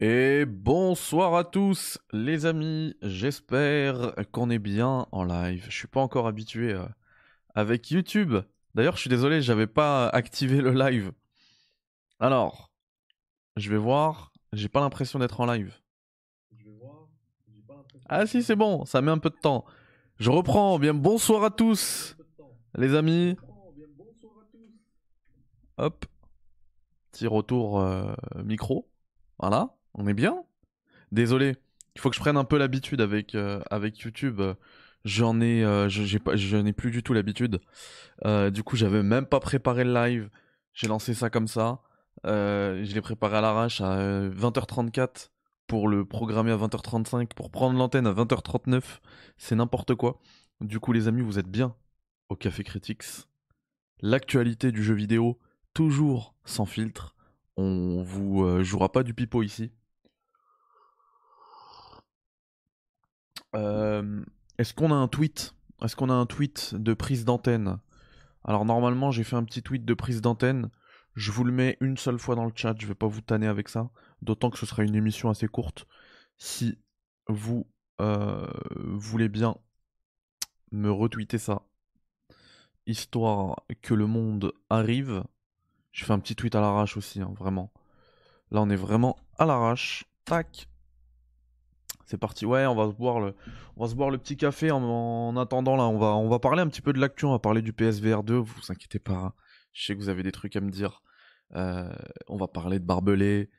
Et bonsoir à tous les amis, j'espère qu'on est bien en live. Je suis pas encore habitué euh, avec YouTube. D'ailleurs, je suis désolé, j'avais pas activé le live. Alors, je vais voir, j'ai pas l'impression d'être en live. Ah si, c'est bon, ça met un peu de temps. Je reprends, bien bonsoir à tous les amis. Hop. Petit retour euh, micro. Voilà, on est bien. Désolé, il faut que je prenne un peu l'habitude avec, euh, YouTube. Euh, je, n'ai plus du tout l'habitude. du coup, j'avais même pas préparé le live. J'ai lancé ça comme ça. je l'ai préparé à l'arrache à 20h34 pour le programmer à 20h35, pour prendre l'antenne à 20h39. C'est n'importe quoi. Du coup, les amis, vous êtes bien au Café Critics. L'actualité du jeu vidéo, toujours sans filtre. On vous euh, jouera pas du pipeau ici. Est-ce qu'on a un tweet? Est-ce qu'on a un tweet de prise d'antenne? Alors normalement j'ai fait un petit tweet de prise d'antenne. Je vous le mets une seule fois dans le chat, je vais pas vous tanner avec ça. D'autant que ce sera une émission assez courte. Si vous euh, voulez bien me retweeter ça, histoire que le monde arrive, je fais un petit tweet à l'arrache aussi, hein, vraiment. Là, on est vraiment à l'arrache. Tac. C'est parti. Ouais, on va se boire le, on va se boire le petit café en, attendant. Là, on va, on va parler un petit peu de l'actu. On va parler du PSVR 2. Vous inquiétez pas. Je sais que vous avez des trucs à me dire. Euh, on va parler de Barbelé.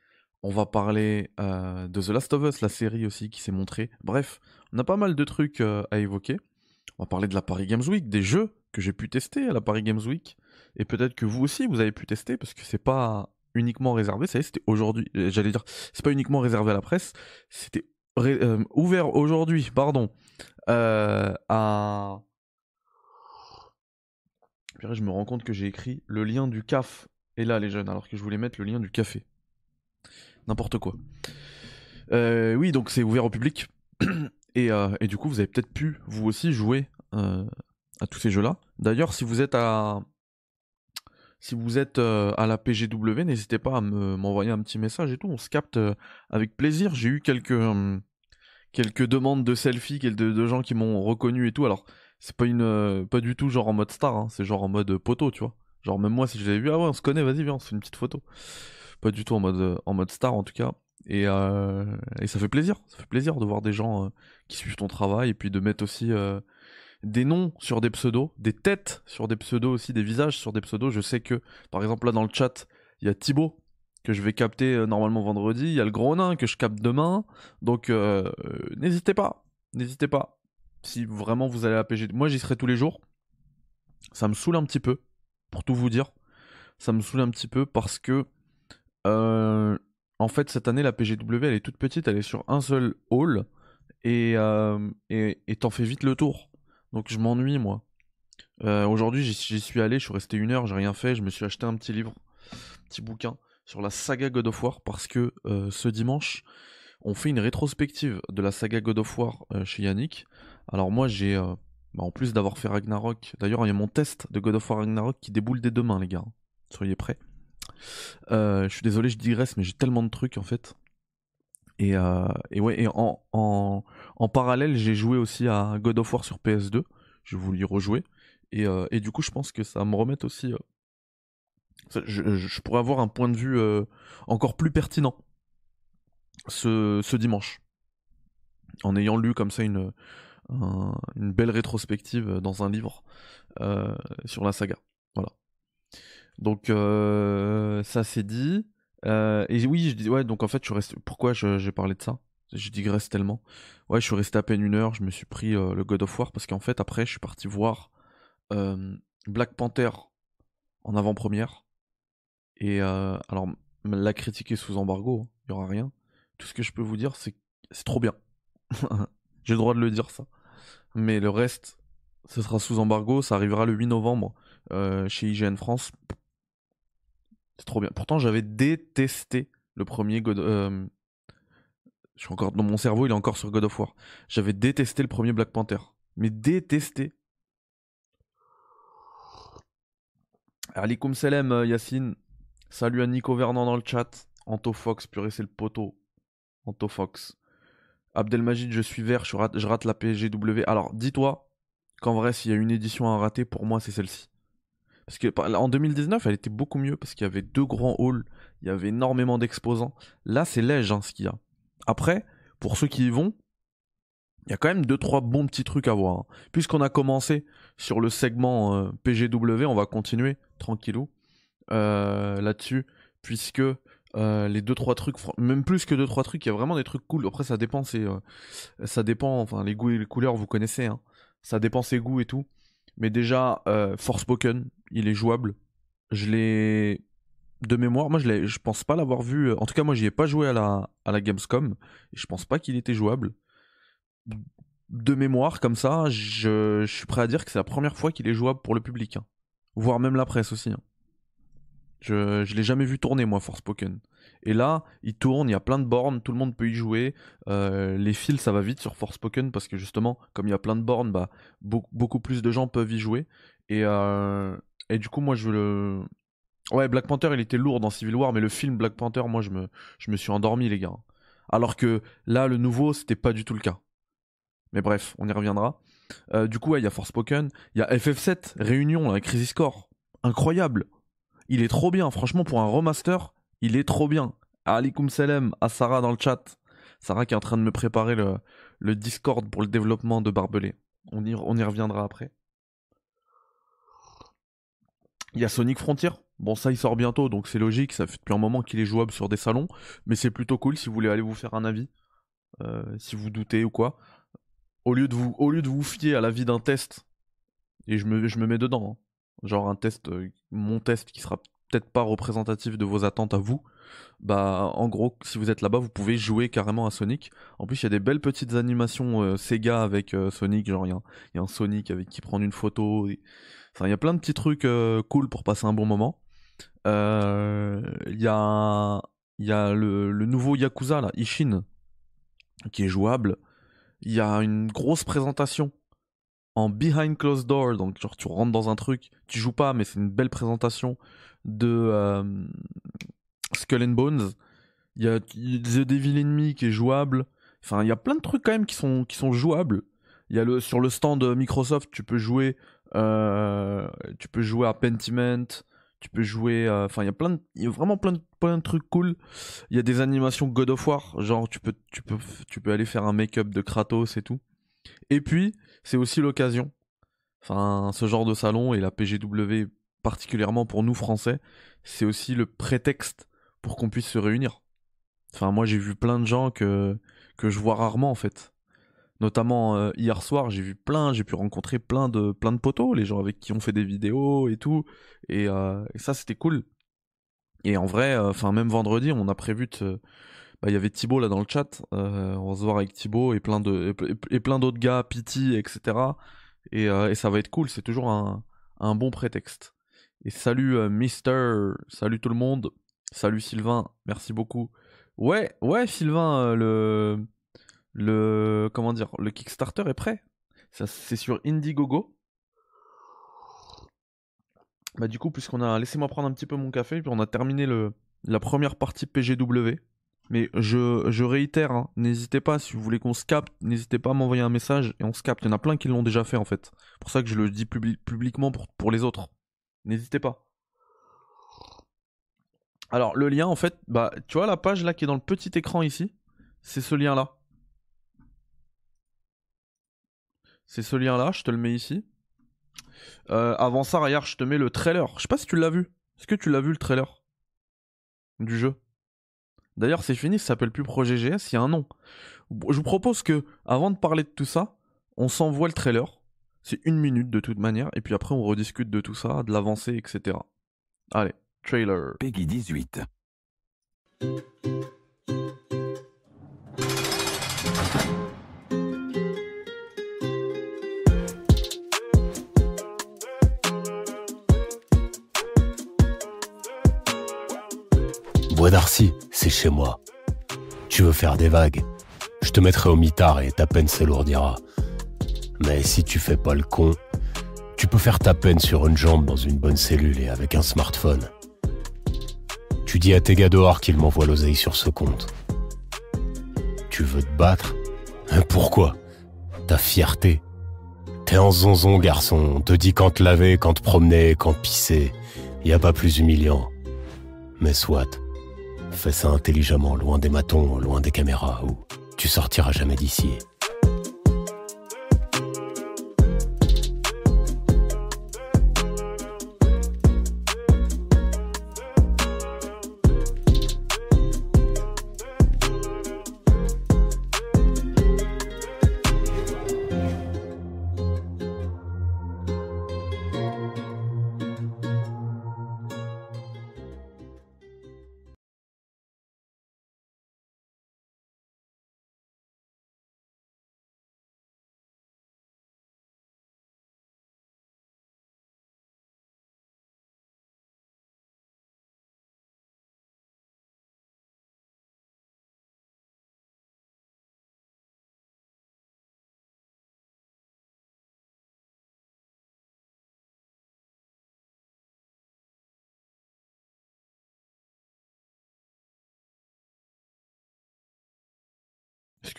On va parler euh, de The Last of Us, la série aussi qui s'est montrée. Bref, on a pas mal de trucs euh, à évoquer. On va parler de la Paris Games Week, des jeux que j'ai pu tester à la Paris Games Week. Et peut-être que vous aussi, vous avez pu tester, parce que c'est pas uniquement réservé, ça c'était aujourd'hui, j'allais dire, c'est pas uniquement réservé à la presse, c'était euh, ouvert aujourd'hui, pardon, euh, à... je me rends compte que j'ai écrit le lien du CAF, et là les jeunes, alors que je voulais mettre le lien du café. N'importe quoi. oui, donc c'est ouvert au public, et, et, du coup vous avez peut-être pu, vous aussi, jouer à tous ces jeux-là. D'ailleurs, si vous êtes à si vous êtes euh, à la PGW, n'hésitez pas à m'envoyer un petit message et tout. On se capte euh, avec plaisir. J'ai eu quelques, quelques demandes de selfies, de, de gens qui m'ont reconnu et tout. Alors, c'est pas une, euh, pas du tout genre en mode star, hein. c'est genre en mode poteau, tu vois. Genre même moi, si je l'avais vu, ah ouais, on se connaît, vas-y, viens, on se fait une petite photo. Pas du tout en mode, en mode star en tout cas. Et, et ça fait plaisir, ça fait plaisir de voir des gens qui suivent ton travail et puis de mettre aussi des noms sur des pseudos, des têtes sur des pseudos aussi, des visages sur des pseudos. Je sais que, par exemple, là dans le chat, il y a Thibaut que je vais capter euh, normalement vendredi. Il y a le gros nain que je capte demain. Donc, euh, n'hésitez pas. N'hésitez pas. Si vraiment vous allez à PG. Moi, j'y serai tous les jours. Ça me saoule un petit peu, pour tout vous dire. Ça me saoule un petit peu parce que. Euh, en fait, cette année, la PGW, elle est toute petite. Elle est sur un seul hall. Et t'en fais vite le tour. Donc je m'ennuie moi. Euh, aujourd'hui j'y suis allé, je suis resté une heure, j'ai rien fait, je me suis acheté un petit livre, un petit bouquin sur la saga God of War parce que euh, ce dimanche on fait une rétrospective de la saga God of War euh, chez Yannick. Alors moi j'ai, bah, en plus d'avoir fait Ragnarok, d'ailleurs il y a mon test de God of War Ragnarok qui déboule dès demain les gars. Soyez prêts. je suis désolé je digresse mais j'ai tellement de trucs en fait. Et, ouais, et en, parallèle, j'ai joué aussi à God of War sur PS2. Je voulais rejouer. Et, euh, et, du coup, je pense que ça me remet aussi. Euh, je, pourrais avoir un point de vue euh, encore plus pertinent ce, dimanche. En ayant lu comme ça une, belle rétrospective dans un livre sur la saga. Voilà. Donc, ça c'est dit. et oui, je dis, ouais, donc en fait, je reste. Pourquoi j'ai parlé de ça? Je digresse tellement. Ouais, je suis resté à peine une heure, je me suis pris euh, le God of War parce qu'en fait, après, je suis parti voir euh, Black Panther en avant-première. Et euh, alors, la critique est sous embargo, hein, il y aura rien. Tout ce que je peux vous dire, c'est c'est trop bien. J'ai le droit de le dire, ça. Mais le reste, ce sera sous embargo, ça arrivera le 8 novembre chez IGN France. C'est trop bien. Pourtant, j'avais détesté le premier God, je suis encore dans mon cerveau, il est encore sur God of War. J'avais détesté le premier Black Panther, mais détesté. Alikum salam euh, Yacine. Salut à Nico Vernon dans le chat. Anto Fox, purée c'est le poteau. Antofox. Abdelmajid, je suis vert, je rate, je rate la PSGW. Alors, dis-toi qu'en vrai, s'il y a une édition à rater, pour moi, c'est celle-ci. Parce que en 2019, elle était beaucoup mieux parce qu'il y avait deux grands halls, il y avait énormément d'exposants. Là, c'est léger hein, ce qu'il y a. Après, pour ceux qui y vont, il y a quand même deux trois bons petits trucs à voir. Hein. Puisqu'on a commencé sur le segment euh, PGW, on va continuer tranquillou euh, là-dessus, puisque euh, les deux trois trucs, même plus que deux trois trucs, il y a vraiment des trucs cool. Après, ça dépend, c'est, ça dépend. Enfin, les goûts et les couleurs, vous connaissez. Hein. Ça dépend ses goûts et tout. Mais déjà, Forspoken, il est jouable. Je l'ai de mémoire, moi je, je pense pas l'avoir vu. En tout cas, moi j'y ai pas joué à la, à la Gamescom. Et je pense pas qu'il était jouable de mémoire, comme ça, je, suis prêt à dire que c'est la première fois qu'il est jouable pour le public. Hein. Voire même la presse aussi. Hein. Je, l'ai jamais vu tourner, moi, Forspoken. Et là, il tourne, il y a plein de bornes, tout le monde peut y jouer. Euh, les fils, ça va vite sur Forspoken parce que justement, comme il y a plein de bornes, bah, beaucoup plus de gens peuvent y jouer. Et, euh, et du coup, moi, je le. Ouais, Black Panther, il était lourd dans Civil War, mais le film Black Panther, moi, je me, je me suis endormi, les gars. Alors que là, le nouveau, c'était pas du tout le cas. Mais bref, on y reviendra. Euh, du coup, il y a Forspoken, il y a FF7, Réunion, Crisis Core. Incroyable. Il est trop bien, franchement, pour un remaster, il est trop bien. Alikum salam à Sarah dans le chat. Sarah qui est en train de me préparer le, Discord pour le développement de Barbelé. On y, reviendra après. Il y a Sonic Frontier. Bon, ça, il sort bientôt, donc c'est logique. Ça fait depuis un moment qu'il est jouable sur des salons. Mais c'est plutôt cool si vous voulez aller vous faire un avis. Euh, si vous doutez ou quoi au lieu de vous, fier à l'avis d'un test, et je me, je me mets dedans, hein. Genre un test, euh, mon test qui sera peut-être pas représentatif de vos attentes à vous, bah en gros, si vous êtes là-bas, vous pouvez jouer carrément à Sonic. En plus, il y a des belles petites animations euh, Sega avec euh, Sonic, genre il y, a un Sonic avec qui prend une photo. Enfin, il y a plein de petits trucs cool pour passer un bon moment. Il y a, y a le, le nouveau Yakuza, là, Ishin, qui est jouable il y a une grosse présentation en behind closed door, donc genre tu rentres dans un truc, tu joues pas, mais c'est une belle présentation de euh, Skull and Bones. Il y a The Devil Enemy qui est jouable. Enfin, il y a plein de trucs quand même qui sont, qui sont jouables. Il y a le, sur le stand Microsoft, tu peux jouer, euh, tu peux jouer à Pentiment, tu peux jouer euh, enfin il y a plein de, y a vraiment plein de, plein de trucs cool il y a des animations God of War genre tu peux tu peux tu peux aller faire un make-up de Kratos et tout et puis c'est aussi l'occasion. Enfin ce genre de salon et la PGW particulièrement pour nous français c'est aussi le prétexte pour qu'on puisse se réunir. Enfin moi j'ai vu plein de gens que que je vois rarement en fait. Notamment euh, hier soir, j'ai vu plein, j'ai pu rencontrer plein de plein de potos, les gens avec qui on fait des vidéos et tout, et, euh, ça c'était cool. Et en vrai, euh, enfin même vendredi, on a prévu de, bah, il y avait Thibaut là dans le chat, on va se voir avec Thibaut et plein d'autres gars, Pity, etc. Et, et, ça va être cool, c'est toujours un, un bon prétexte. Et salut Mister, salut tout le monde, salut Sylvain, merci beaucoup. Ouais, ouais Sylvain, le comment dire, le Kickstarter est prêt. C'est sur Indiegogo. Bah du coup, puisqu'on a laissé moi prendre un petit peu mon café, puis on a terminé le la première partie PGW. Mais je, réitère, hein, n'hésitez pas, si vous voulez qu'on se capte, n'hésitez pas à m'envoyer un message et on se capte. Il y en a plein qui l'ont déjà fait en fait. Pour ça que je le dis publiquement pour, les autres. N'hésitez pas. Alors le lien en fait, bah tu vois la page là qui est dans le petit écran ici, c'est ce lien là. C'est ce lien-là, je te le mets ici. Euh, avant ça, regarde, je te mets le trailer. Je sais pas si tu l'as vu. Est-ce que tu l'as vu le trailer? Du jeu D'ailleurs, c'est fini, ça s'appelle plus Projet GS, il y a un nom. Je vous propose que, avant de parler de tout ça, on s'envoie le trailer. C'est une minute de toute manière, et puis après on rediscute de tout ça, de l'avancée, etc. Allez, trailer. Peggy 18. D'Arcy, c'est chez moi. Tu veux faire des vagues Je te mettrai au mitard et ta peine s'alourdira. Mais si tu fais pas le con, tu peux faire ta peine sur une jambe dans une bonne cellule et avec un smartphone. Tu dis à tes gars dehors qu'ils m'envoient l'oseille sur ce compte. Tu veux te battre? Pourquoi? Ta fierté. T'es en zonzon, garçon. On te dit quand te laver, quand te promener, quand pisser. Y a pas plus humiliant. Mais soit. Fais ça intelligemment, loin des matons, loin des caméras, ou tu sortiras jamais d'ici.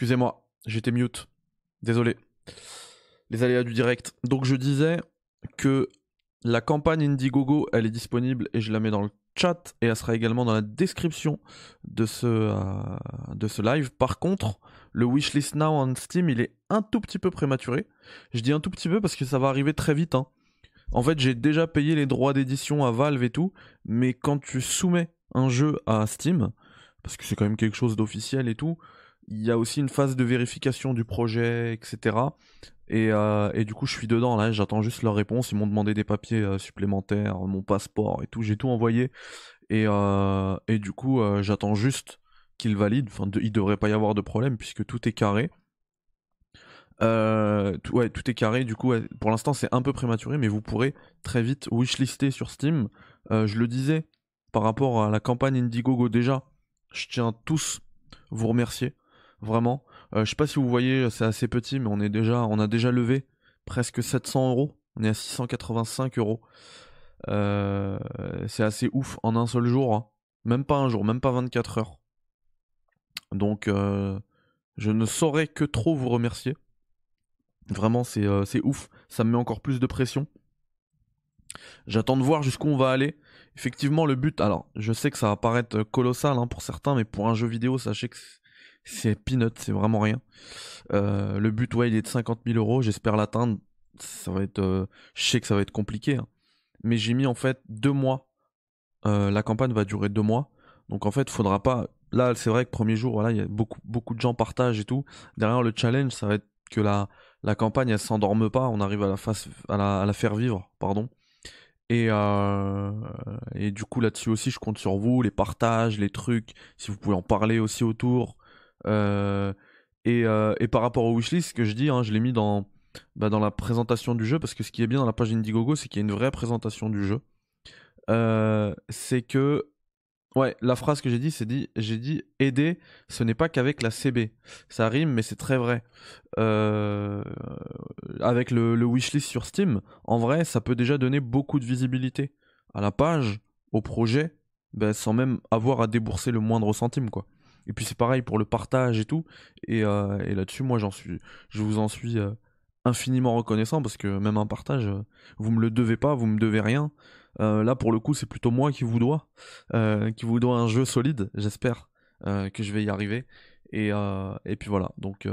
Excusez-moi, j'étais mute. Désolé. Les aléas du direct. Donc je disais que la campagne Indiegogo, elle est disponible et je la mets dans le chat et elle sera également dans la description de ce, euh, de ce live. Par contre, le wishlist now on Steam, il est un tout petit peu prématuré. Je dis un tout petit peu parce que ça va arriver très vite. Hein. En fait, j'ai déjà payé les droits d'édition à Valve et tout, mais quand tu soumets un jeu à Steam, parce que c'est quand même quelque chose d'officiel et tout, il y a aussi une phase de vérification du projet, etc. Euh, et, du coup, je suis dedans là, j'attends juste leur réponse. Ils m'ont demandé des papiers euh, supplémentaires, mon passeport et tout. J'ai tout envoyé. Et, euh, du coup, j'attends juste qu'ils valident. Enfin, il devrait pas y avoir de problème puisque tout est carré. Tout, ouais, tout est carré. Du coup, pour l'instant, c'est un peu prématuré, mais vous pourrez très vite wishlister sur Steam. je le disais par rapport à la campagne Indiegogo déjà. Je tiens tous vous remercier vraiment. Euh, je sais pas si vous voyez, c'est assez petit, mais on est déjà, on a déjà levé presque 700 euros. On est à 685 euros. Euh, c'est assez ouf en un seul jour, hein. même pas un jour, même pas 24 heures. Donc, euh, je ne saurais que trop vous remercier. Vraiment, c'est ouf. Ça me met encore plus de pression. J'attends de voir jusqu'où on va aller. Effectivement, le but, alors, je sais que ça va paraître colossal hein, pour certains, mais pour un jeu vidéo, sachez que c'est peanut, c'est vraiment rien. Euh, le but, ouais, il est de 50 000 euros. J'espère l'atteindre. Ça va être, euh, je sais que ça va être compliqué, hein. mais j'ai mis en fait deux mois. Euh, la campagne va durer deux mois, donc en fait, faudra pas. Là, c'est vrai que premier jour, voilà, il y a beaucoup, beaucoup de gens partagent et tout. Derrière le challenge, ça va être que la, la campagne, elle s'endorme pas. On arrive à la, face, à la, à la faire vivre, pardon. Et, et du coup là-dessus aussi, je compte sur vous, les partages, les trucs, si vous pouvez en parler aussi autour. Euh, et, euh, et, par rapport au wishlist, ce que je dis, hein, je l'ai mis dans, bah, dans la présentation du jeu, parce que ce qui est bien dans la page Indiegogo, c'est qu'il y a une vraie présentation du jeu. Euh, c'est que Ouais, la phrase que j'ai dit, c'est dit, j'ai dit aider, ce n'est pas qu'avec la CB. Ça rime, mais c'est très vrai. avec le, le, wishlist sur Steam, en vrai, ça peut déjà donner beaucoup de visibilité à la page, au projet, ben, sans même avoir à débourser le moindre centime, quoi. Et puis c'est pareil pour le partage et tout. Et, euh, là-dessus, moi, j'en suis, je vous en suis euh, infiniment reconnaissant parce que même un partage, euh, vous me le devez pas, vous me devez rien. là, pour le coup, c'est plutôt moi qui vous dois, qui vous dois un jeu solide. J'espère que je vais y arriver. Et, et puis voilà. Donc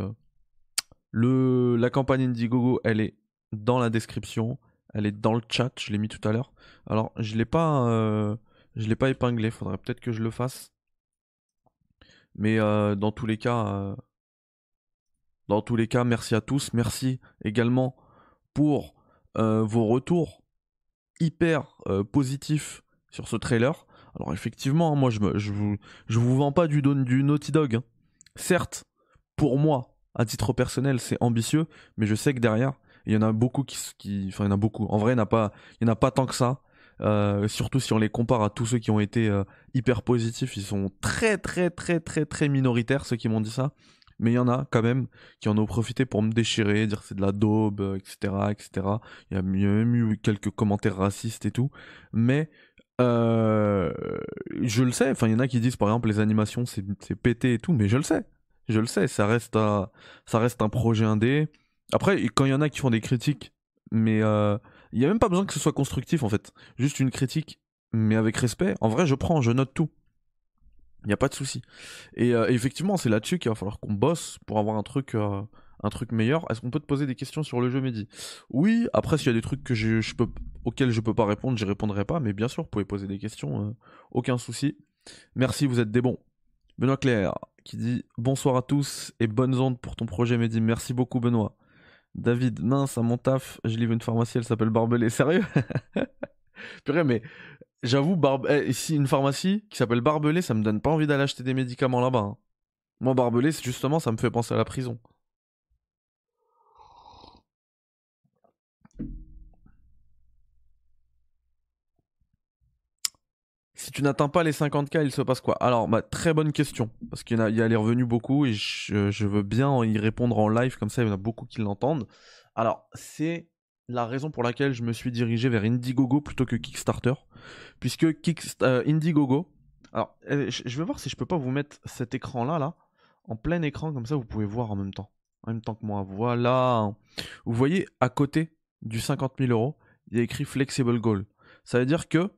le, la campagne Indiegogo, elle est dans la description. Elle est dans le chat. Je l'ai mis tout à l'heure. Alors, je l'ai pas, je l'ai pas épinglé. Faudrait peut-être que je le fasse. Mais euh, dans tous les cas, euh, dans tous les cas, merci à tous. Merci également pour euh, vos retours hyper positifs sur ce trailer. Alors effectivement, moi je, me, je, vous, je vous vends pas du, du Naughty Dog. Hein. Certes, pour moi, à titre personnel, c'est ambitieux, mais je sais que derrière, il y en a beaucoup qui, enfin il y en a beaucoup. En vrai, il n'y en en a pas tant que ça. Euh, surtout si on les compare à tous ceux qui ont été euh, hyper positifs, ils sont très très très très très minoritaires ceux qui m'ont dit ça. Mais il y en a quand même qui en ont profité pour me déchirer, dire c'est de la daube, etc., euh, etc. Il y a même eu quelques commentaires racistes et tout. Mais je le sais. Enfin, il y en a qui disent par exemple les animations c'est pété et tout, mais je le sais. je le sais, ça reste ça reste un projet indé. Après, quand il y en a qui font des critiques, mais il y a même pas besoin que ce soit constructif en fait. Juste une critique, mais avec respect. En vrai, je prends, je note tout. Il n'y a pas de souci. Et euh, effectivement, c'est là-dessus qu'il va falloir qu'on bosse pour avoir un truc, euh, un truc meilleur. Est-ce qu'on peut te poser des questions sur le jeu Mehdi? Oui, après, s'il y a des trucs que je, je peux, pas répondre, j'y répondrai pas. Mais bien sûr, vous pouvez poser des questions, aucun souci. Merci, vous êtes des bons. Benoît Claire qui dit bonsoir à tous et bonnes ondes pour ton projet Mehdi. Merci beaucoup Benoît. David, mince, à mon taf, je livre une pharmacie, elle s'appelle Barbelé. Sérieux Purée, mais j'avoue, Barbe... Eh, si une pharmacie qui s'appelle Barbelé, ça me donne pas envie d'aller acheter des médicaments là-bas. Hein. Moi, Barbelé, justement, ça me fait penser à la prison. Si tu n'atteins pas les 50K, il se passe quoi? Alors, bah, très bonne question. Parce qu'il y, a, les revenus beaucoup et je, veux bien y répondre en live, comme ça il y en a beaucoup qui l'entendent. Alors, c'est la raison pour laquelle je me suis dirigé vers Indiegogo plutôt que Kickstarter. Puisque euh, Indiegogo. Alors, euh, je vais voir si je peux pas vous mettre cet écran-là, là, en plein écran, comme ça vous pouvez voir en même temps. En même temps que moi. Voilà. Vous voyez, à côté du 50 000 euros, il y a écrit Flexible Goal. Ça veut dire que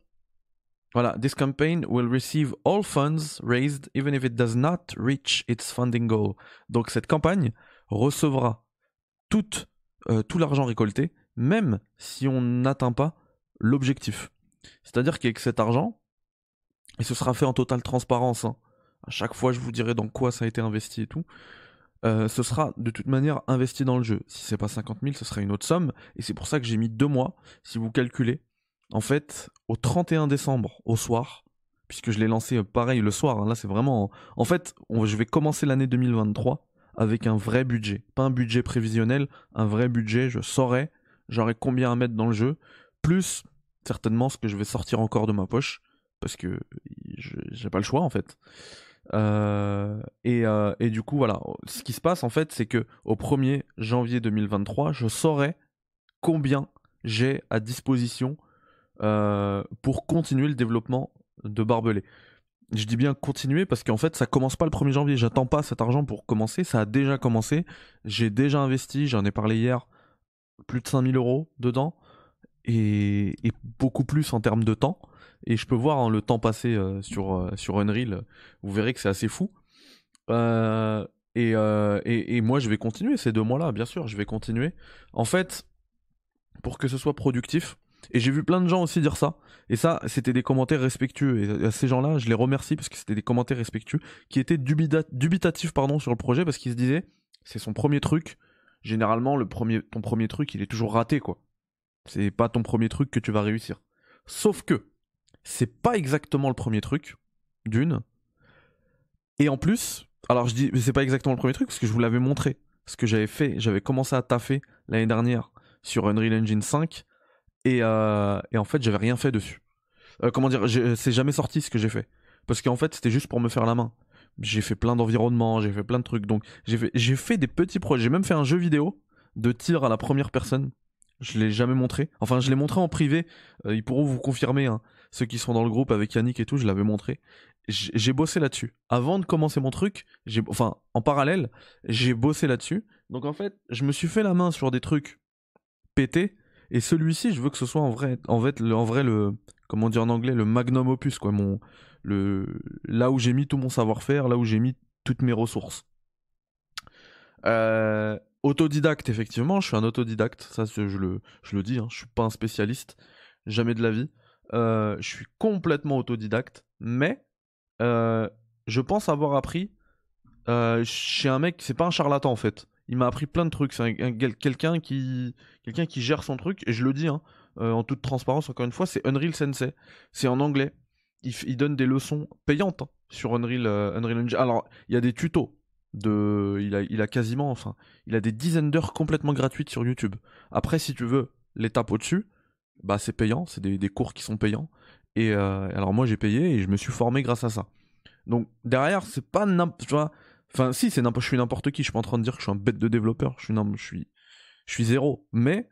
voilà, this campaign will receive all funds raised even if it does not reach its funding goal. Donc cette campagne recevra tout, euh, l'argent récolté, même si on n'atteint pas l'objectif. C'est-à-dire qu'avec cet argent, et ce sera fait en totale transparence, hein, à chaque fois je vous dirai dans quoi ça a été investi et tout, euh, ce sera de toute manière investi dans le jeu. Si c'est pas 50 000, ce sera une autre somme, et c'est pour ça que j'ai mis deux mois, si vous calculez, en fait, au 31 décembre, au soir, puisque je l'ai lancé euh, pareil le soir, hein, là c'est vraiment... En fait, je vais commencer l'année 2023 avec un vrai budget. Pas un budget prévisionnel, un vrai budget, je saurai, j'aurai combien à mettre dans le jeu, plus certainement ce que je vais sortir encore de ma poche, parce que j'ai pas le choix en fait. Euh, et, euh, et, du coup, voilà, ce qui se passe en fait, c'est que au 1er janvier 2023, je saurai combien j'ai à disposition euh, pour continuer le développement de Barbelé. Je dis bien continuer parce qu'en fait ça commence pas le 1er janvier, j'attends pas cet argent pour commencer, ça a déjà commencé, j'ai déjà investi, j'en ai parlé hier, plus de 5000 euros dedans, et, beaucoup plus en termes de temps, et je peux voir hein, le temps passé euh, sur, euh, sur Unreal, vous verrez que c'est assez fou. et, et, moi je vais continuer ces deux mois-là, bien sûr, je vais continuer. En fait, pour que ce soit productif, et j'ai vu plein de gens aussi dire ça. Et ça, c'était des commentaires respectueux. Et à ces gens-là, je les remercie parce que c'était des commentaires respectueux qui étaient dubitatifs pardon, sur le projet parce qu'ils se disaient, c'est son premier truc. Généralement, ton premier truc, il est toujours raté, quoi. C'est pas ton premier truc que tu vas réussir. Sauf que, c'est pas exactement le premier truc, d'une. Et en plus, alors je dis, c'est pas exactement le premier truc parce que je vous l'avais montré. Ce que j'avais fait, j'avais commencé à taffer l'année dernière sur Unreal Engine 5 euh, et, en fait, j'avais rien fait dessus. Euh, comment dire, c'est jamais sorti ce que j'ai fait. Parce qu'en fait, c'était juste pour me faire la main. J'ai fait plein d'environnements, j'ai fait plein de trucs. Donc, j'ai fait, des petits projets. J'ai même fait un jeu vidéo de tir à la première personne. Je l'ai jamais montré. Enfin, je l'ai montré en privé. Euh, ils pourront vous confirmer. Hein. Ceux qui sont dans le groupe avec Yannick et tout, je l'avais montré. J'ai bossé là-dessus. Avant de commencer mon truc, enfin, en parallèle, j'ai bossé là-dessus. Donc en fait, je me suis fait la main sur des trucs pétés et celui-ci, je veux que ce soit en vrai, en le, en vrai le, comment en anglais, le magnum opus, quoi, mon, le, là où j'ai mis tout mon savoir-faire, là où j'ai mis toutes mes ressources. Euh, autodidacte, effectivement, je suis un autodidacte, ça je le, je le dis, hein, je suis pas un spécialiste, jamais de la vie. Euh, je suis complètement autodidacte, mais euh, je pense avoir appris chez un mec, c'est pas un charlatan en fait il m'a appris plein de trucs. C'est quelqu'un qui, gère son truc. Et je le dis, hein, euh, en toute transparence, encore une fois, c'est Unreal Sensei. C'est en anglais. Il, donne des leçons payantes hein, sur Unreal, euh, Unreal Engine. Alors, il y a des tutos. De, il, a, il a quasiment, enfin, il a des dizaines d'heures complètement gratuites sur YouTube. Après, si tu veux l'étape au-dessus, bah c'est payant, c'est des, cours qui sont payants. Et euh, alors moi j'ai payé et je me suis formé grâce à ça. Donc derrière, c'est pas n'importe, Enfin, si, je suis n'importe qui. Je suis pas en train de dire que je suis un bête de développeur. Je suis, zéro. Mais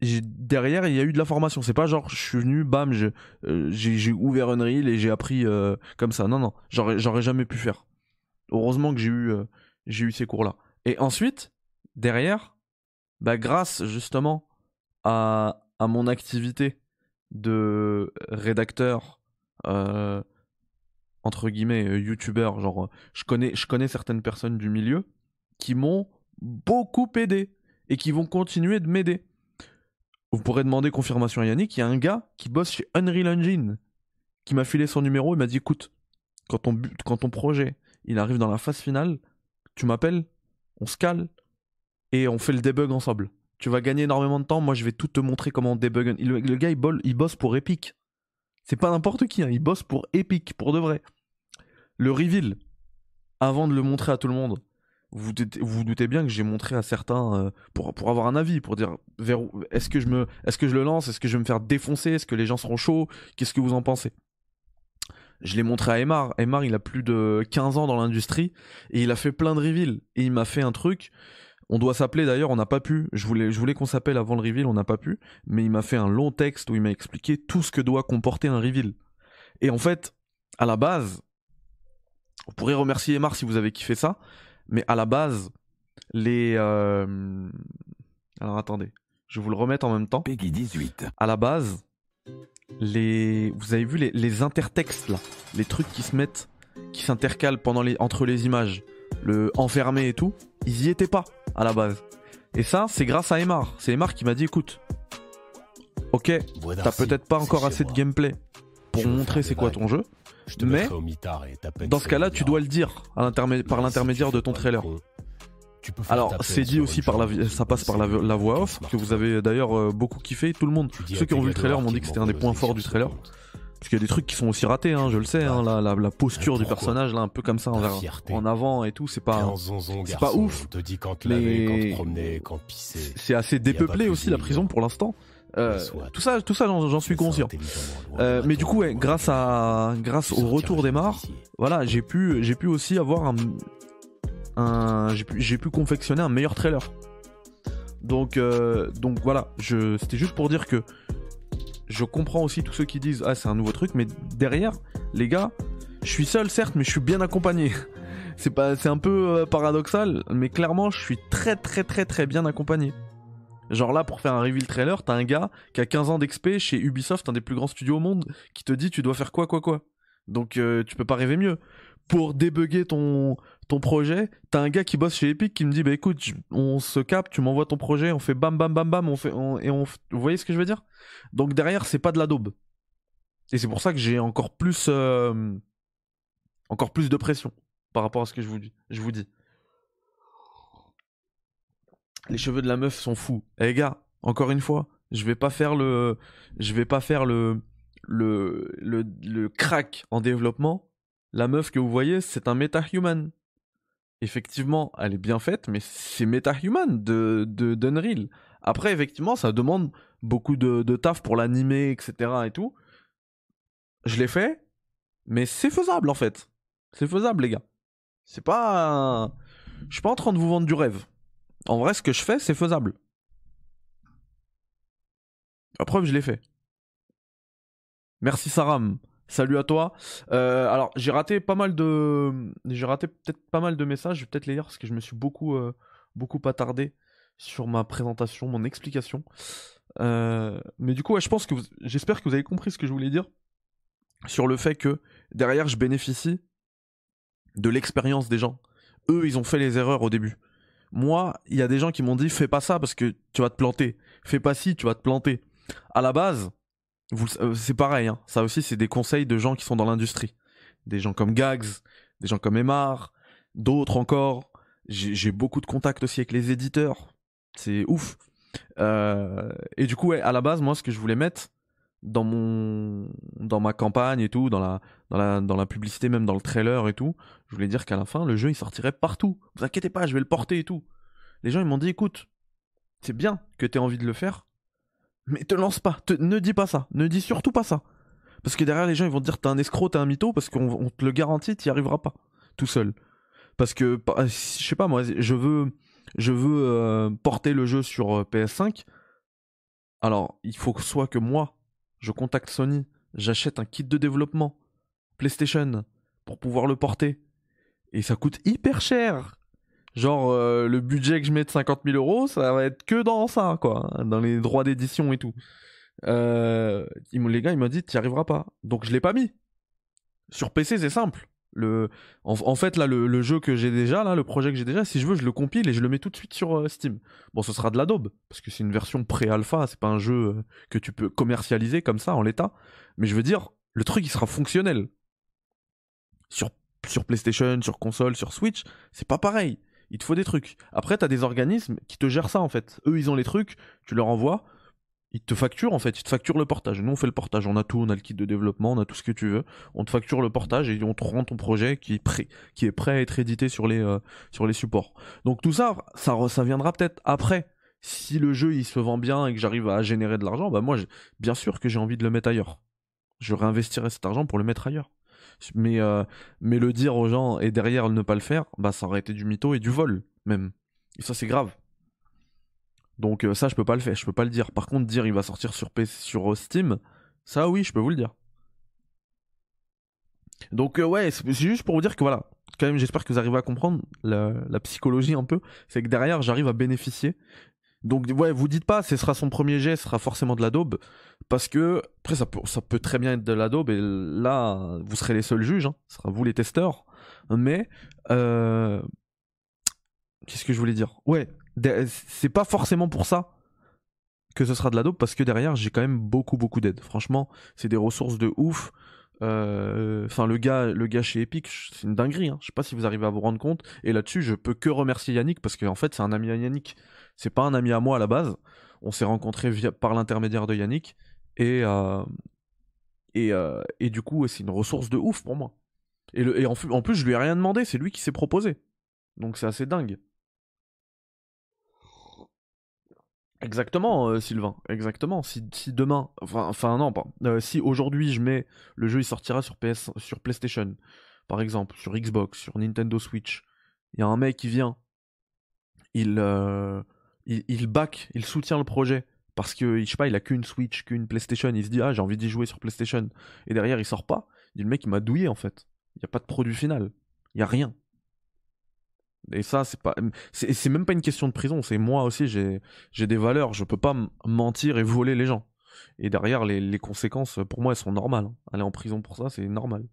derrière, il y a eu de la formation. C'est pas genre je suis venu, bam, euh, j'ai ouvert Unreal et j'ai appris euh, comme ça. Non, non, j'aurais jamais pu faire. Heureusement que j'ai eu, euh, ces cours-là. Et ensuite, derrière, bah, grâce justement à, mon activité de rédacteur, euh, entre guillemets, euh, youtubeur, genre, je connais, je connais certaines personnes du milieu qui m'ont beaucoup aidé et qui vont continuer de m'aider. Vous pourrez demander confirmation à Yannick, il y a un gars qui bosse chez Unreal Engine qui m'a filé son numéro et m'a dit écoute, quand ton, quand projet il arrive dans la phase finale, tu m'appelles, on se cale et on fait le debug ensemble. Tu vas gagner énormément de temps, moi je vais tout te montrer comment on debug. Le, gars il, il, bosse pour Epic. C'est pas n'importe qui, hein. il bosse pour Epic, pour de vrai. Le reveal, avant de le montrer à tout le monde, vous vous doutez bien que j'ai montré à certains euh, pour, pour avoir un avis, pour dire vers est-ce que je me est-ce que je le lance, est-ce que je vais me faire défoncer, est-ce que les gens seront chauds, qu'est-ce que vous en pensez? Je l'ai montré à Emar, Emar il a plus de 15 ans dans l'industrie et il a fait plein de reveals et il m'a fait un truc on doit s'appeler d'ailleurs, on n'a pas pu. Je voulais, je voulais qu'on s'appelle avant le reveal, on n'a pas pu. Mais il m'a fait un long texte où il m'a expliqué tout ce que doit comporter un reveal. Et en fait, à la base, vous pourrez remercier Emar si vous avez kiffé ça. Mais à la base, les. Euh... Alors attendez, je vais vous le remettre en même temps. Peggy 18. À la base, les. Vous avez vu les, les intertextes là Les trucs qui se mettent, qui s'intercalent pendant les... entre les images, le enfermé et tout, ils y étaient pas à la base. Et ça, c'est grâce à Emar. C'est Emar qui m'a dit écoute, ok, t'as peut-être pas encore assez de gameplay pour montrer c'est quoi ton jeu. Mais dans ce cas-là, tu dois le dire à par l'intermédiaire de ton trailer. Alors, c'est dit aussi par la, ça passe par la, voix off que vous avez d'ailleurs euh, beaucoup kiffé. Tout le monde, ceux qui ont vu le trailer m'ont dit que c'était un des points forts du trailer. Parce qu'il y a des trucs qui sont aussi ratés, hein, je le sais. Hein, la, la, la, posture du personnage, là, un peu comme ça, en, en avant et tout, c'est pas, c'est pas ouf. Mais c'est assez dépeuplé aussi la prison pour l'instant. Euh, tout ça, tout ça, j'en suis conscient. Euh, mais du coup, ouais, grâce à, grâce au retour des mares, voilà, j'ai pu, j'ai pu aussi avoir un, un j'ai pu, pu confectionner un meilleur trailer. Donc, euh, donc voilà, je, c'était juste pour dire que je comprends aussi tous ceux qui disent ah c'est un nouveau truc, mais derrière, les gars, je suis seul certes, mais je suis bien accompagné. C'est pas, c'est un peu paradoxal, mais clairement, je suis très très très très bien accompagné. Genre là, pour faire un reveal trailer, t'as un gars qui a 15 ans d'XP chez Ubisoft, un des plus grands studios au monde, qui te dit tu dois faire quoi, quoi, quoi. Donc euh, tu peux pas rêver mieux. Pour débugger ton, projet, t'as un gars qui bosse chez Epic qui me dit bah écoute, on se capte, tu m'envoies ton projet, on fait bam bam bam bam, on fait et on vous voyez ce que je veux dire? Donc derrière, c'est pas de la daube. Et c'est pour ça que j'ai encore plus euh, encore plus de pression par rapport à ce que je vous. Je vous dis les cheveux de la meuf sont fous. Eh gars, encore une fois, je vais pas faire le, je vais pas faire le, le, le, le crack en développement. La meuf que vous voyez, c'est un meta-human. Effectivement, elle est bien faite, mais c'est meta-human de, de d'Unreal. Après, effectivement, ça demande beaucoup de, taf pour l'animer, etc. et tout. Je l'ai fait, mais c'est faisable en fait. C'est faisable, les gars. C'est pas. Je suis pas en train de vous vendre du rêve. En vrai, ce que je fais, c'est faisable. La preuve, je l'ai fait. Merci Saram. Salut à toi. Euh, alors, j'ai raté pas mal de, j'ai raté peut-être pas mal de messages. Je vais peut-être les lire parce que je me suis beaucoup, euh, beaucoup attardé sur ma présentation, mon explication. Euh, mais du coup, je pense que, j'espère que vous avez compris ce que je voulais dire sur le fait que derrière, je bénéficie de l'expérience des gens. Eux, ils ont fait les erreurs au début. Moi, il y a des gens qui m'ont dit fais pas ça parce que tu vas te planter. Fais pas ci, tu vas te planter. À la base, euh, c'est pareil. Hein. Ça aussi, c'est des conseils de gens qui sont dans l'industrie. Des gens comme Gags, des gens comme Emar, d'autres encore. J'ai beaucoup de contacts aussi avec les éditeurs. C'est ouf. Euh, et du coup, à la base, moi, ce que je voulais mettre dans mon, dans ma campagne et tout, dans la, dans la, dans la publicité, même dans le trailer et tout, je voulais dire qu'à la fin, le jeu il sortirait partout. Vous inquiétez pas, je vais le porter et tout. Les gens ils m'ont dit, écoute, c'est bien que tu aies envie de le faire, mais te lance pas, ne dis pas ça, ne dis surtout pas ça. Parce que derrière les gens ils vont te dire t'es un escroc, t'es un mytho, parce qu'on te le garantit, t'y arriveras pas, tout seul. Parce que, je sais pas moi, je veux, je veux euh, porter le jeu sur euh, PS5. Alors, il faut que soit que moi, je contacte Sony, j'achète un kit de développement PlayStation pour pouvoir le porter. Et ça coûte hyper cher. Genre, euh, le budget que je mets de 50 000 euros, ça va être que dans ça, quoi. Dans les droits d'édition et tout. Euh, les gars, ils m'ont dit, t'y arriveras pas. Donc, je l'ai pas mis. Sur PC, c'est simple. Le, en, fait, là, le, jeu que j'ai déjà, là, le projet que j'ai déjà, si je veux, je le compile et je le mets tout de suite sur euh, Steam. Bon, ce sera de l'Adobe, parce que c'est une version pré-alpha, c'est pas un jeu euh, que tu peux commercialiser comme ça en l'état. Mais je veux dire, le truc, il sera fonctionnel. Sur, sur PlayStation, sur console, sur Switch, c'est pas pareil. Il te faut des trucs. Après, t'as des organismes qui te gèrent ça, en fait. Eux, ils ont les trucs, tu leur envoies, ils te facturent, en fait. Ils te facturent le portage. Nous, on fait le portage. On a tout, on a le kit de développement, on a tout ce que tu veux. On te facture le portage et on te rend ton projet qui est prêt, qui est prêt à être édité sur les, euh, supports. Donc tout ça, ça, ça viendra peut-être après. Si le jeu il se vend bien et que j'arrive à générer de l'argent, bah moi, bien sûr que j'ai envie de le mettre ailleurs. Je réinvestirai cet argent pour le mettre ailleurs. Mais, euh, mais le dire aux gens et derrière ne pas le faire, bah ça aurait été du mytho et du vol même. Et ça c'est grave. Donc euh, ça je peux pas le faire, je peux pas le dire. Par contre dire il va sortir sur sur euh, Steam, ça oui je peux vous le dire. Donc euh, ouais, c'est juste pour vous dire que voilà, quand même j'espère que vous arrivez à comprendre la, la psychologie un peu, c'est que derrière j'arrive à bénéficier. Donc ouais, vous dites pas ce sera son premier jet, ce sera forcément de l'adobe, parce que après ça peut, très bien être de l'adobe et là vous serez les seuls juges, hein. ce sera vous les testeurs. Mais qu'est-ce que je voulais dire? Ouais, c'est pas forcément pour ça que ce sera de l'adobe parce que derrière j'ai quand même beaucoup beaucoup d'aide. Franchement, c'est des ressources de ouf. Euh, Enfin, le gars, le gars chez Epic, c'est une dinguerie. Hein. Je sais pas si vous arrivez à vous rendre compte. Et là-dessus, je peux que remercier Yannick parce qu'en fait, c'est un ami à Yannick. C'est pas un ami à moi à la base. On s'est rencontrés par l'intermédiaire de Yannick et euh, et, euh, et du coup, c'est une ressource de ouf pour moi. Et, le, et en, en plus, je lui ai rien demandé. C'est lui qui s'est proposé. Donc c'est assez dingue. Exactement, euh, Sylvain. Exactement. Si, si demain, enfin, enfin non, pas. euh, si aujourd'hui je mets le jeu, il sortira sur PS, sur PlayStation, par exemple, sur Xbox, sur Nintendo Switch. Il y a un mec qui vient, il, euh, il, il back, il soutient le projet parce que je il a qu'une Switch, qu'une PlayStation. Il se dit ah j'ai envie d'y jouer sur PlayStation. Et derrière il sort pas. Il dit le mec il m'a douillé en fait. Il y a pas de produit final. Il y a rien. Et ça, c'est pas, c'est même pas une question de prison. C'est moi aussi, j'ai, des valeurs. Je peux pas mentir et voler les gens. Et derrière, les, les conséquences, pour moi, elles sont normales. hein. Aller en prison pour ça, c'est normal.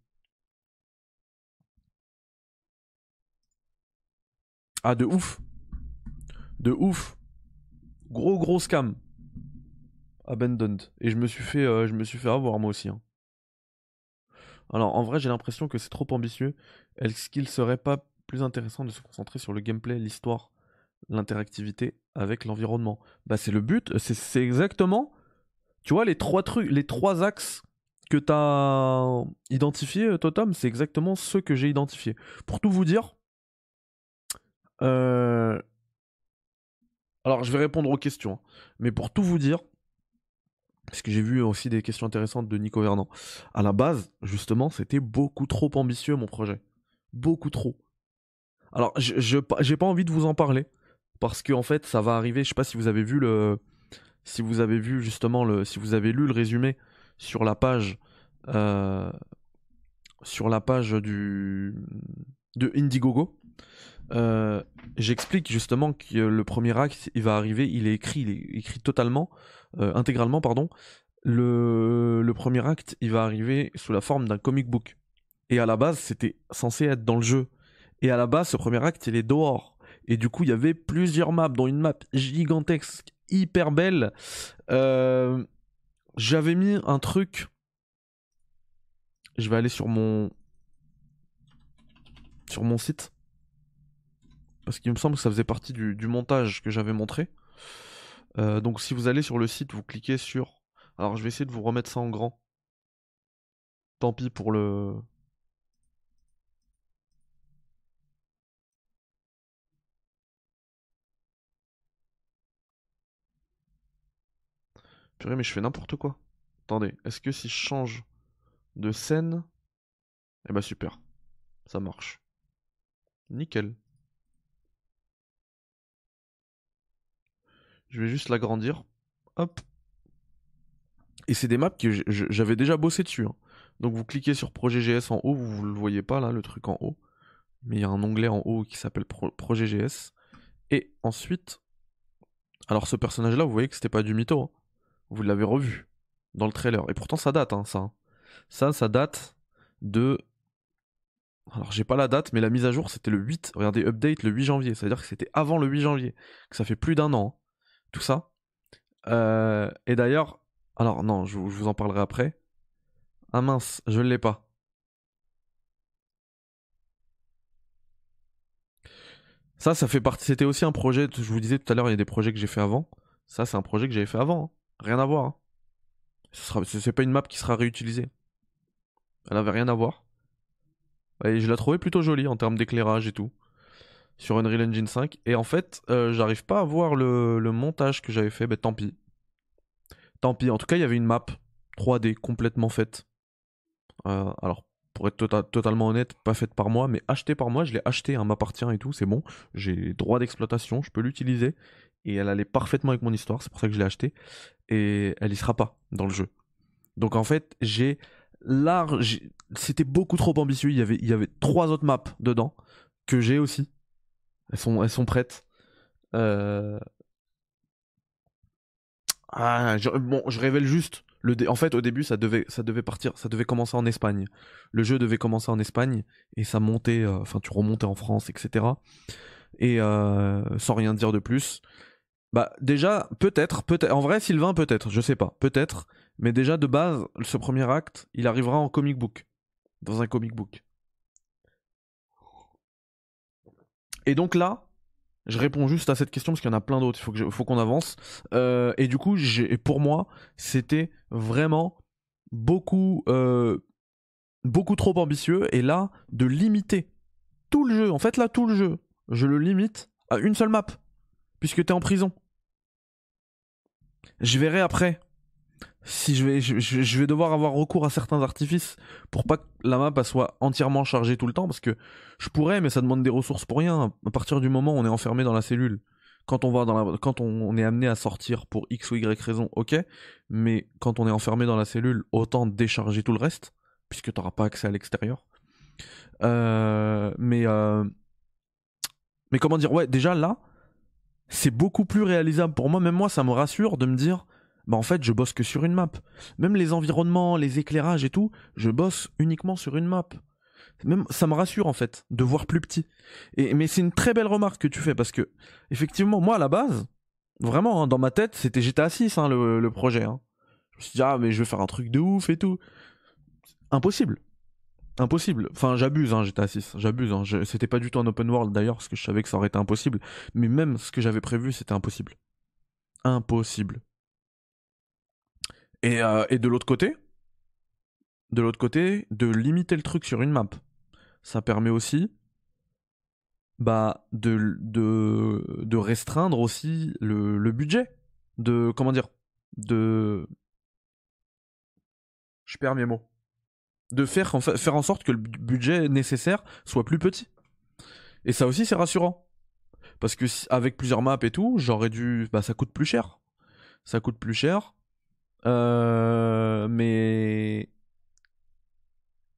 Ah, de ouf. De ouf. Gros, gros scam. Abandoned. Et je me suis fait, euh, je me suis fait avoir moi aussi. hein. Alors, en vrai, j'ai l'impression que c'est trop ambitieux. Est-ce qu'il serait pas plus intéressant de se concentrer sur le gameplay, l'histoire, l'interactivité avec l'environnement Bah, c'est le but. C'est exactement, tu vois, les trois trucs, les trois axes que t'as identifiés, euh, Totem, c'est exactement ceux que j'ai identifiés. Pour tout vous dire, euh, alors je vais répondre aux questions, hein. mais pour tout vous dire, parce que j'ai vu aussi des questions intéressantes de Nico Vernant. À la base, justement, c'était beaucoup trop ambitieux mon projet. Beaucoup trop. Alors, je j'ai pas envie de vous en parler parce que en fait, ça va arriver. Je sais pas si vous avez vu le, si vous avez vu justement le, si vous avez lu le résumé sur la page, euh, sur la page du de Indiegogo. Euh, J'explique justement que le premier acte, il va arriver, il est écrit, il est écrit totalement, euh, intégralement, pardon. Le premier acte, il va arriver sous la forme d'un comic book. Et à la base, c'était censé être dans le jeu. Et à la base, ce premier acte, il est dehors. Et du coup, il y avait plusieurs maps, dont une map gigantesque, hyper belle. Euh, J'avais mis un truc. Je vais aller sur mon sur mon site parce qu'il me semble que ça faisait partie du, du montage que j'avais montré. Euh, donc si vous allez sur le site, vous cliquez sur. Alors je vais essayer de vous remettre ça en grand. Tant pis pour le. Mais je fais n'importe quoi. Attendez, est-ce que si je change de scène. Eh bah super. Ça marche. Nickel. Je vais juste l'agrandir. Hop. Et c'est des maps que j'avais déjà bossé dessus. hein. Donc vous cliquez sur projet GS en haut, vous, vous le voyez pas là, le truc en haut. mais il y a un onglet en haut qui s'appelle Projet GS. Et ensuite, alors ce personnage-là, vous voyez que c'était pas du mytho. Hein. Vous l'avez revu dans le trailer. Et pourtant, ça date, hein, ça. Hein. Ça, ça date de. Alors, j'ai pas la date, mais la mise à jour, c'était le 8. Regardez, update le 8 janvier. Ça veut dire que c'était avant le 8 janvier. Que ça fait plus d'un an. Tout ça. Euh, et d'ailleurs, alors non, je, vous en parlerai après. Ah mince, je ne l'ai pas. Ça, ça fait partie. C'était aussi un projet. Je vous disais tout à l'heure, il y a des projets que j'ai fait avant. Ça, c'est un projet que j'avais fait avant. Hein. Rien à voir. Hein. Ce c'est pas une map qui sera réutilisée. Elle avait rien à voir. Et je la trouvais plutôt jolie en termes d'éclairage et tout. Sur Unreal Engine 5. Et en fait, euh, j'arrive pas à voir le, montage que j'avais fait. Ben tant pis. Tant pis. En tout cas, il y avait une map 3D complètement faite. Euh, alors, pour être tota-, totalement honnête, pas faite par moi, mais achetée par moi. Je l'ai acheté, elle m'appartient et tout, c'est bon. J'ai droit d'exploitation, je peux l'utiliser. Et elle allait parfaitement avec mon histoire, c'est pour ça que je l'ai acheté. Et elle y sera pas dans le jeu. Donc en fait, j'ai large. C'était beaucoup trop ambitieux. Il y, avait, il y avait trois autres maps dedans que j'ai aussi. Elles sont, elles sont prêtes. Euh, ah, bon, je révèle juste. Le En fait, au début, ça devait, ça devait partir, ça devait commencer en Espagne. Le jeu devait commencer en Espagne et ça montait, euh, enfin, tu remontais en France, etc. Et euh, sans rien dire de plus. Bah, déjà, peut-être, peut-être. En vrai, Sylvain, peut-être, je sais pas, peut-être. Mais déjà, de base, ce premier acte, il arrivera en comic book. Dans un comic book. Et donc là, je réponds juste à cette question parce qu'il y en a plein d'autres, il faut qu'on avance. Euh, et du coup, pour moi, c'était vraiment beaucoup, euh, beaucoup trop ambitieux. Et là, de limiter tout le jeu, en fait là, tout le jeu, je le limite à une seule map, puisque t'es en prison. Je verrai après si je vais, je, vais devoir avoir recours à certains artifices pour pas que la map soit entièrement chargée tout le temps, parce que je pourrais, mais ça demande des ressources pour rien. À partir du moment où on est enfermé dans la cellule, quand on va dans la, quand on, est amené à sortir pour x ou y raison, ok, mais quand on est enfermé dans la cellule, autant décharger tout le reste, puisque t'auras pas accès à l'extérieur. Euh, mais euh, mais comment dire, ouais, déjà là, c'est beaucoup plus réalisable pour moi. Même moi, ça me rassure de me dire bah en fait je bosse que sur une map. Même les environnements, les éclairages et tout, je bosse uniquement sur une map. Même ça me rassure en fait de voir plus petit. Et mais c'est une très belle remarque que tu fais parce que effectivement moi à la base, vraiment hein, dans ma tête c'était GTA 6 hein, le, projet. Hein. Je me suis dit ah mais je vais faire un truc de ouf et tout. Impossible. Impossible. Enfin, j'abuse, hein, GTA 6. J'abuse. Hein. C'était pas du tout un open world d'ailleurs, parce que je savais que ça aurait été impossible. Mais même ce que j'avais prévu, c'était impossible. Impossible. Euh, et, de l'autre côté, de l'autre côté, de limiter le truc sur une map, ça permet aussi bah, de, de, de restreindre aussi le, le budget. De, comment dire, de... Je perds mes mots. De faire en, faire en sorte que le budget nécessaire soit plus petit. Et ça aussi, c'est rassurant. Parce que avec plusieurs maps et tout, j'aurais dû. Bah, ça coûte plus cher. Ça coûte plus cher. Euh, mais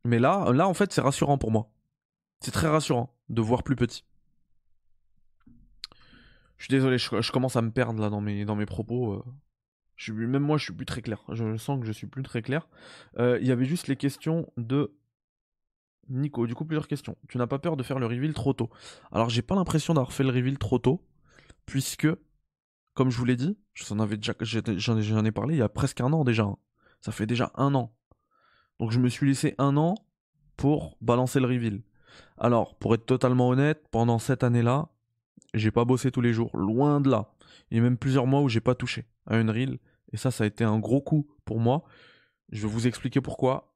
mais là, là en fait, c'est rassurant pour moi. C'est très rassurant de voir plus petit. Je suis désolé, je, commence à me perdre là dans mes, propos. Euh. Je suis, même moi, je suis plus très clair. Je sens que je suis plus très clair. Euh, il y avait juste les questions de Nico. Du coup, plusieurs questions. Tu n'as pas peur de faire le reveal trop tôt? Alors, j'ai pas l'impression d'avoir fait le reveal trop tôt, puisque comme je vous l'ai dit, j'en avais déjà, j'en ai parlé il y a presque un an déjà. Hein. Ça fait déjà un an. Donc je me suis laissé un an pour balancer le reveal. Alors, pour être totalement honnête, pendant cette année-là, j'ai pas bossé tous les jours, loin de là. Il y a même plusieurs mois où j'ai pas touché à Unreal. Et ça, ça a été un gros coup pour moi. Je vais vous expliquer pourquoi.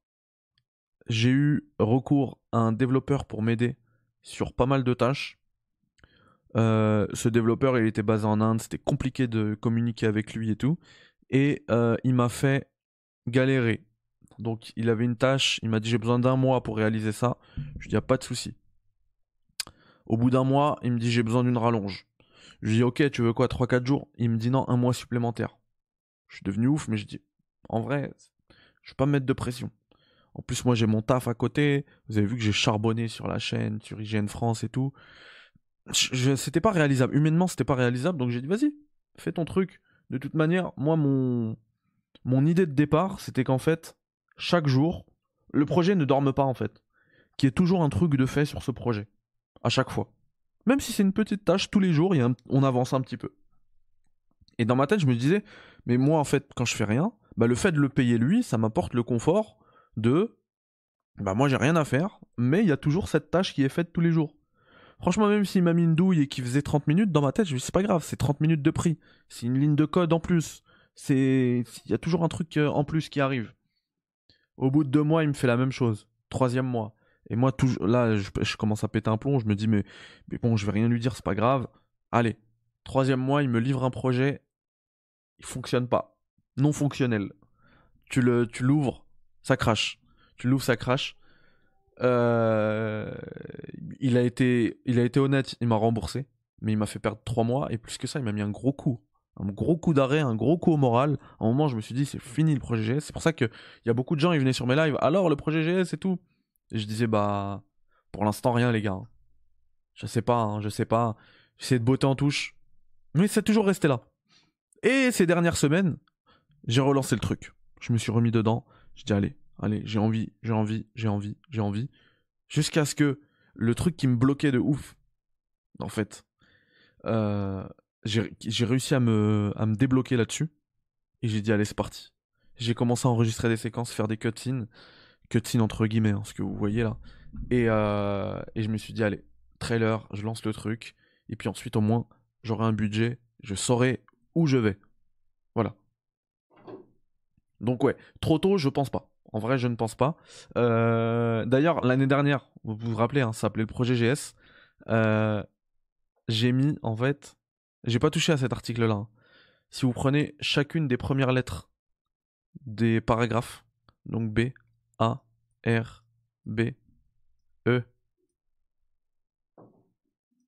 J'ai eu recours à un développeur pour m'aider sur pas mal de tâches. Euh, ce développeur, il était basé en Inde, c'était compliqué de communiquer avec lui et tout. Et euh, il m'a fait galérer. Donc il avait une tâche, il m'a dit j'ai besoin d'un mois pour réaliser ça. Je lui dis a pas de souci. Au bout d'un mois, il me dit j'ai besoin d'une rallonge. Je lui dis ok, tu veux quoi 3-4 jours? Il me dit non, un mois supplémentaire. Je suis devenu ouf, mais je dis en vrai, je vais pas me mettre de pression. En plus, moi, j'ai mon taf à côté. Vous avez vu que j'ai charbonné sur la chaîne, sur IGN France et tout. C'était pas réalisable. Humainement, c'était pas réalisable. Donc j'ai dit, vas-y, fais ton truc. De toute manière, moi, mon, mon idée de départ, c'était qu'en fait, chaque jour, le projet ne dorme pas, en fait. Qu'il y ait toujours un truc de fait sur ce projet. À chaque fois. Même si c'est une petite tâche, tous les jours, on avance un petit peu. Et dans ma tête, je me disais, mais moi, en fait, quand je fais rien, bah, le fait de le payer lui, ça m'apporte le confort de, bah, moi, j'ai rien à faire, mais il y a toujours cette tâche qui est faite tous les jours. Franchement, même s'il m'a mis une douille et qu'il faisait 30 minutes, dans ma tête, je me dis, c'est pas grave, c'est 30 minutes de prix. C'est une ligne de code en plus. C'est, il y a toujours un truc euh, en plus qui arrive. Au bout de deux mois, il me fait la même chose. Troisième mois. Et moi, là, je, commence à péter un plomb. Je me dis, mais, bon, je vais rien lui dire, c'est pas grave. Allez. Troisième mois, il me livre un projet il fonctionne pas. Non fonctionnel. Tu le, tu l'ouvres, ça crache. Tu l'ouvres, ça crache. Euh, il a été, il a été honnête, il m'a remboursé, mais il m'a fait perdre trois mois et plus que ça, il m'a mis un gros coup, un gros coup d'arrêt, un gros coup au moral. À un moment, je me suis dit, c'est fini le projet GS. C'est pour ça que il y a beaucoup de gens, ils venaient sur mes lives. Alors le projet GS et tout. Et je disais, bah, pour l'instant rien, les gars. Je sais pas, hein, je sais pas. J'essaie de botter en touche, mais c'est toujours resté là. Et ces dernières semaines, j'ai relancé le truc. Je me suis remis dedans. Je dis allez, allez, j'ai envie, j'ai envie, j'ai envie, j'ai envie. Jusqu'à ce que le truc qui me bloquait de ouf, en fait, euh, j'ai réussi à me, à me débloquer là-dessus. Et j'ai dit allez, c'est parti. J'ai commencé à enregistrer des séquences, faire des cutscenes. Cutscenes entre guillemets, hein, ce que vous voyez là. Et, euh, et je me suis dit allez, trailer, je lance le truc. Et puis ensuite, au moins, j'aurai un budget. Je saurai où je vais. Voilà. Donc ouais, trop tôt, je pense pas. En vrai, je ne pense pas. Euh, d'ailleurs, l'année dernière, vous vous rappelez, hein, ça s'appelait le projet GS. Euh, j'ai mis, en fait, j'ai pas touché à cet article-là. Hein. Si vous prenez chacune des premières lettres des paragraphes, donc B, A, R, B, E,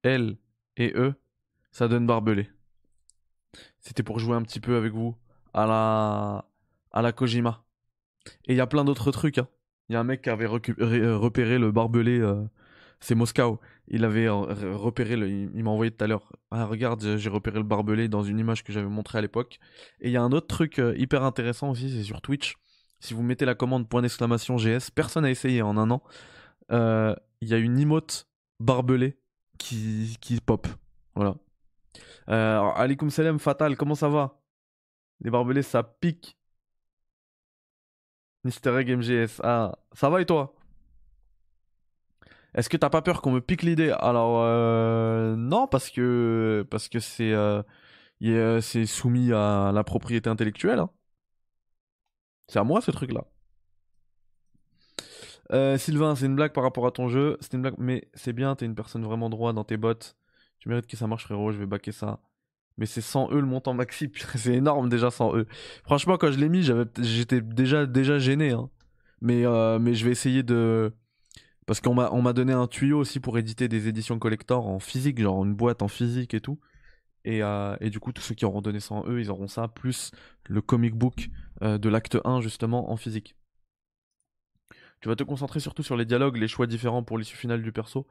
L et E, ça donne barbelé. C'était pour jouer un petit peu avec vous à la, à la Kojima. Et il y a plein d'autres trucs. Hein. Il y a un mec qui avait euh, repéré le barbelé. Euh, c'est Moscow. Il avait euh, repéré, le, il, m'a envoyé tout à l'heure. Ah, regarde, j'ai repéré le barbelé dans une image que j'avais montrée à l'époque. Et il y a un autre truc hyper intéressant aussi, c'est sur Twitch. Si vous mettez la commande point d'exclamation GS, personne n'a essayé en un an. Il y a une emote barbelée qui, pop. Voilà. Euh, alaikum salam, Fatal, comment ça va? Les barbelés, ça pique. Mister Egg MGS. Ah, ça va et toi? Est-ce que t'as pas peur qu'on me pique l'idée? Alors, euh, non, parce que parce c'est euh, c'est soumis à la propriété intellectuelle. Hein. C'est à moi ce truc-là. Sylvain, c'est une blague par rapport à ton jeu. C'est une blague, mais c'est bien, t'es une personne vraiment droite dans tes bottes. Tu mérites que ça marche, frérot. Je vais baquer ça. Mais c'est 100 E le montant maxi. c'est énorme déjà 100 E. Franchement, quand je l'ai mis, j'étais déjà, déjà gêné. Hein. Mais, euh, mais je vais essayer de. Parce qu'on m'a, on m'a donné un tuyau aussi pour éditer des éditions collector en physique, genre une boîte en physique et tout. Et, euh, et du coup, tous ceux qui auront donné 100 E, ils auront ça, plus le comic book euh, de l'acte 1, justement, en physique. Tu vas te concentrer surtout sur les dialogues, les choix différents pour l'issue finale du perso.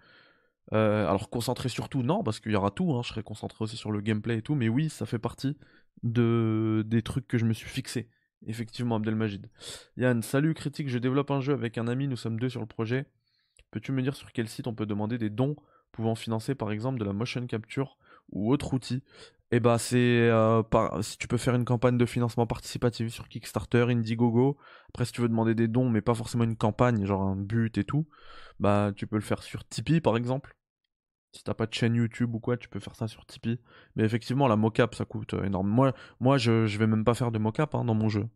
Euh, alors concentré surtout, non, parce qu'il y aura tout, hein, je serai concentré aussi sur le gameplay et tout, mais oui, ça fait partie de... des trucs que je me suis fixé. Effectivement, Abdelmajid. Yann, salut critique, je développe un jeu avec un ami, nous sommes deux sur le projet. Peux-tu me dire sur quel site on peut demander des dons pouvant financer par exemple de la motion capture ou autre outil? Eh bah c'est euh, si tu peux faire une campagne de financement participatif sur Kickstarter, Indiegogo. Après si tu veux demander des dons mais pas forcément une campagne, genre un but et tout, bah tu peux le faire sur Tipeee par exemple. Si t'as pas de chaîne YouTube ou quoi, tu peux faire ça sur Tipeee. Mais effectivement, la mocap, ça coûte euh, énorme. Moi, moi je, je vais même pas faire de mocap hein, dans mon jeu.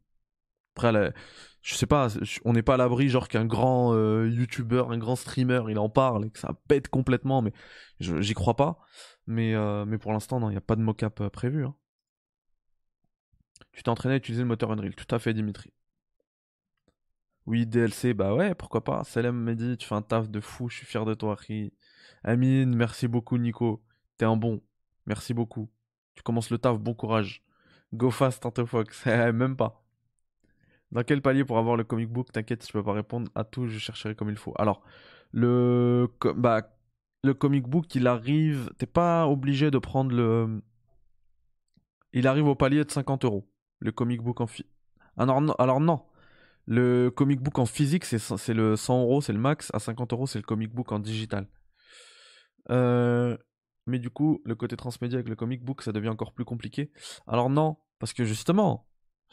Après, je sais pas, on n'est pas à l'abri, genre qu'un grand euh, YouTuber, un grand streamer, il en parle et que ça pète complètement, mais j'y crois pas. Mais, euh, mais pour l'instant, il n'y a pas de mocap prévu. Hein. Tu t'es entraîné à utiliser le moteur Unreal, tout à fait, Dimitri. Oui, DLC, bah ouais, pourquoi pas. Salem dit, tu fais un taf de fou, je suis fier de toi, Ri. Amine, merci beaucoup Nico. T'es un bon. Merci beaucoup. Tu commences le taf, bon courage. Go fast, Fox. Même pas. Dans quel palier pour avoir le comic book? T'inquiète, je peux pas répondre à tout, je chercherai comme il faut. Alors, le, bah, le comic book, il arrive. T'es pas obligé de prendre le. Il arrive au palier de 50 euros. Le comic book en. Fi... Alors, non. Le comic book en physique, c'est le 100 euros, c'est le max. À 50 euros, c'est le comic book en digital. Euh, mais du coup, le côté transmédia avec le comic book, ça devient encore plus compliqué. Alors non, parce que justement,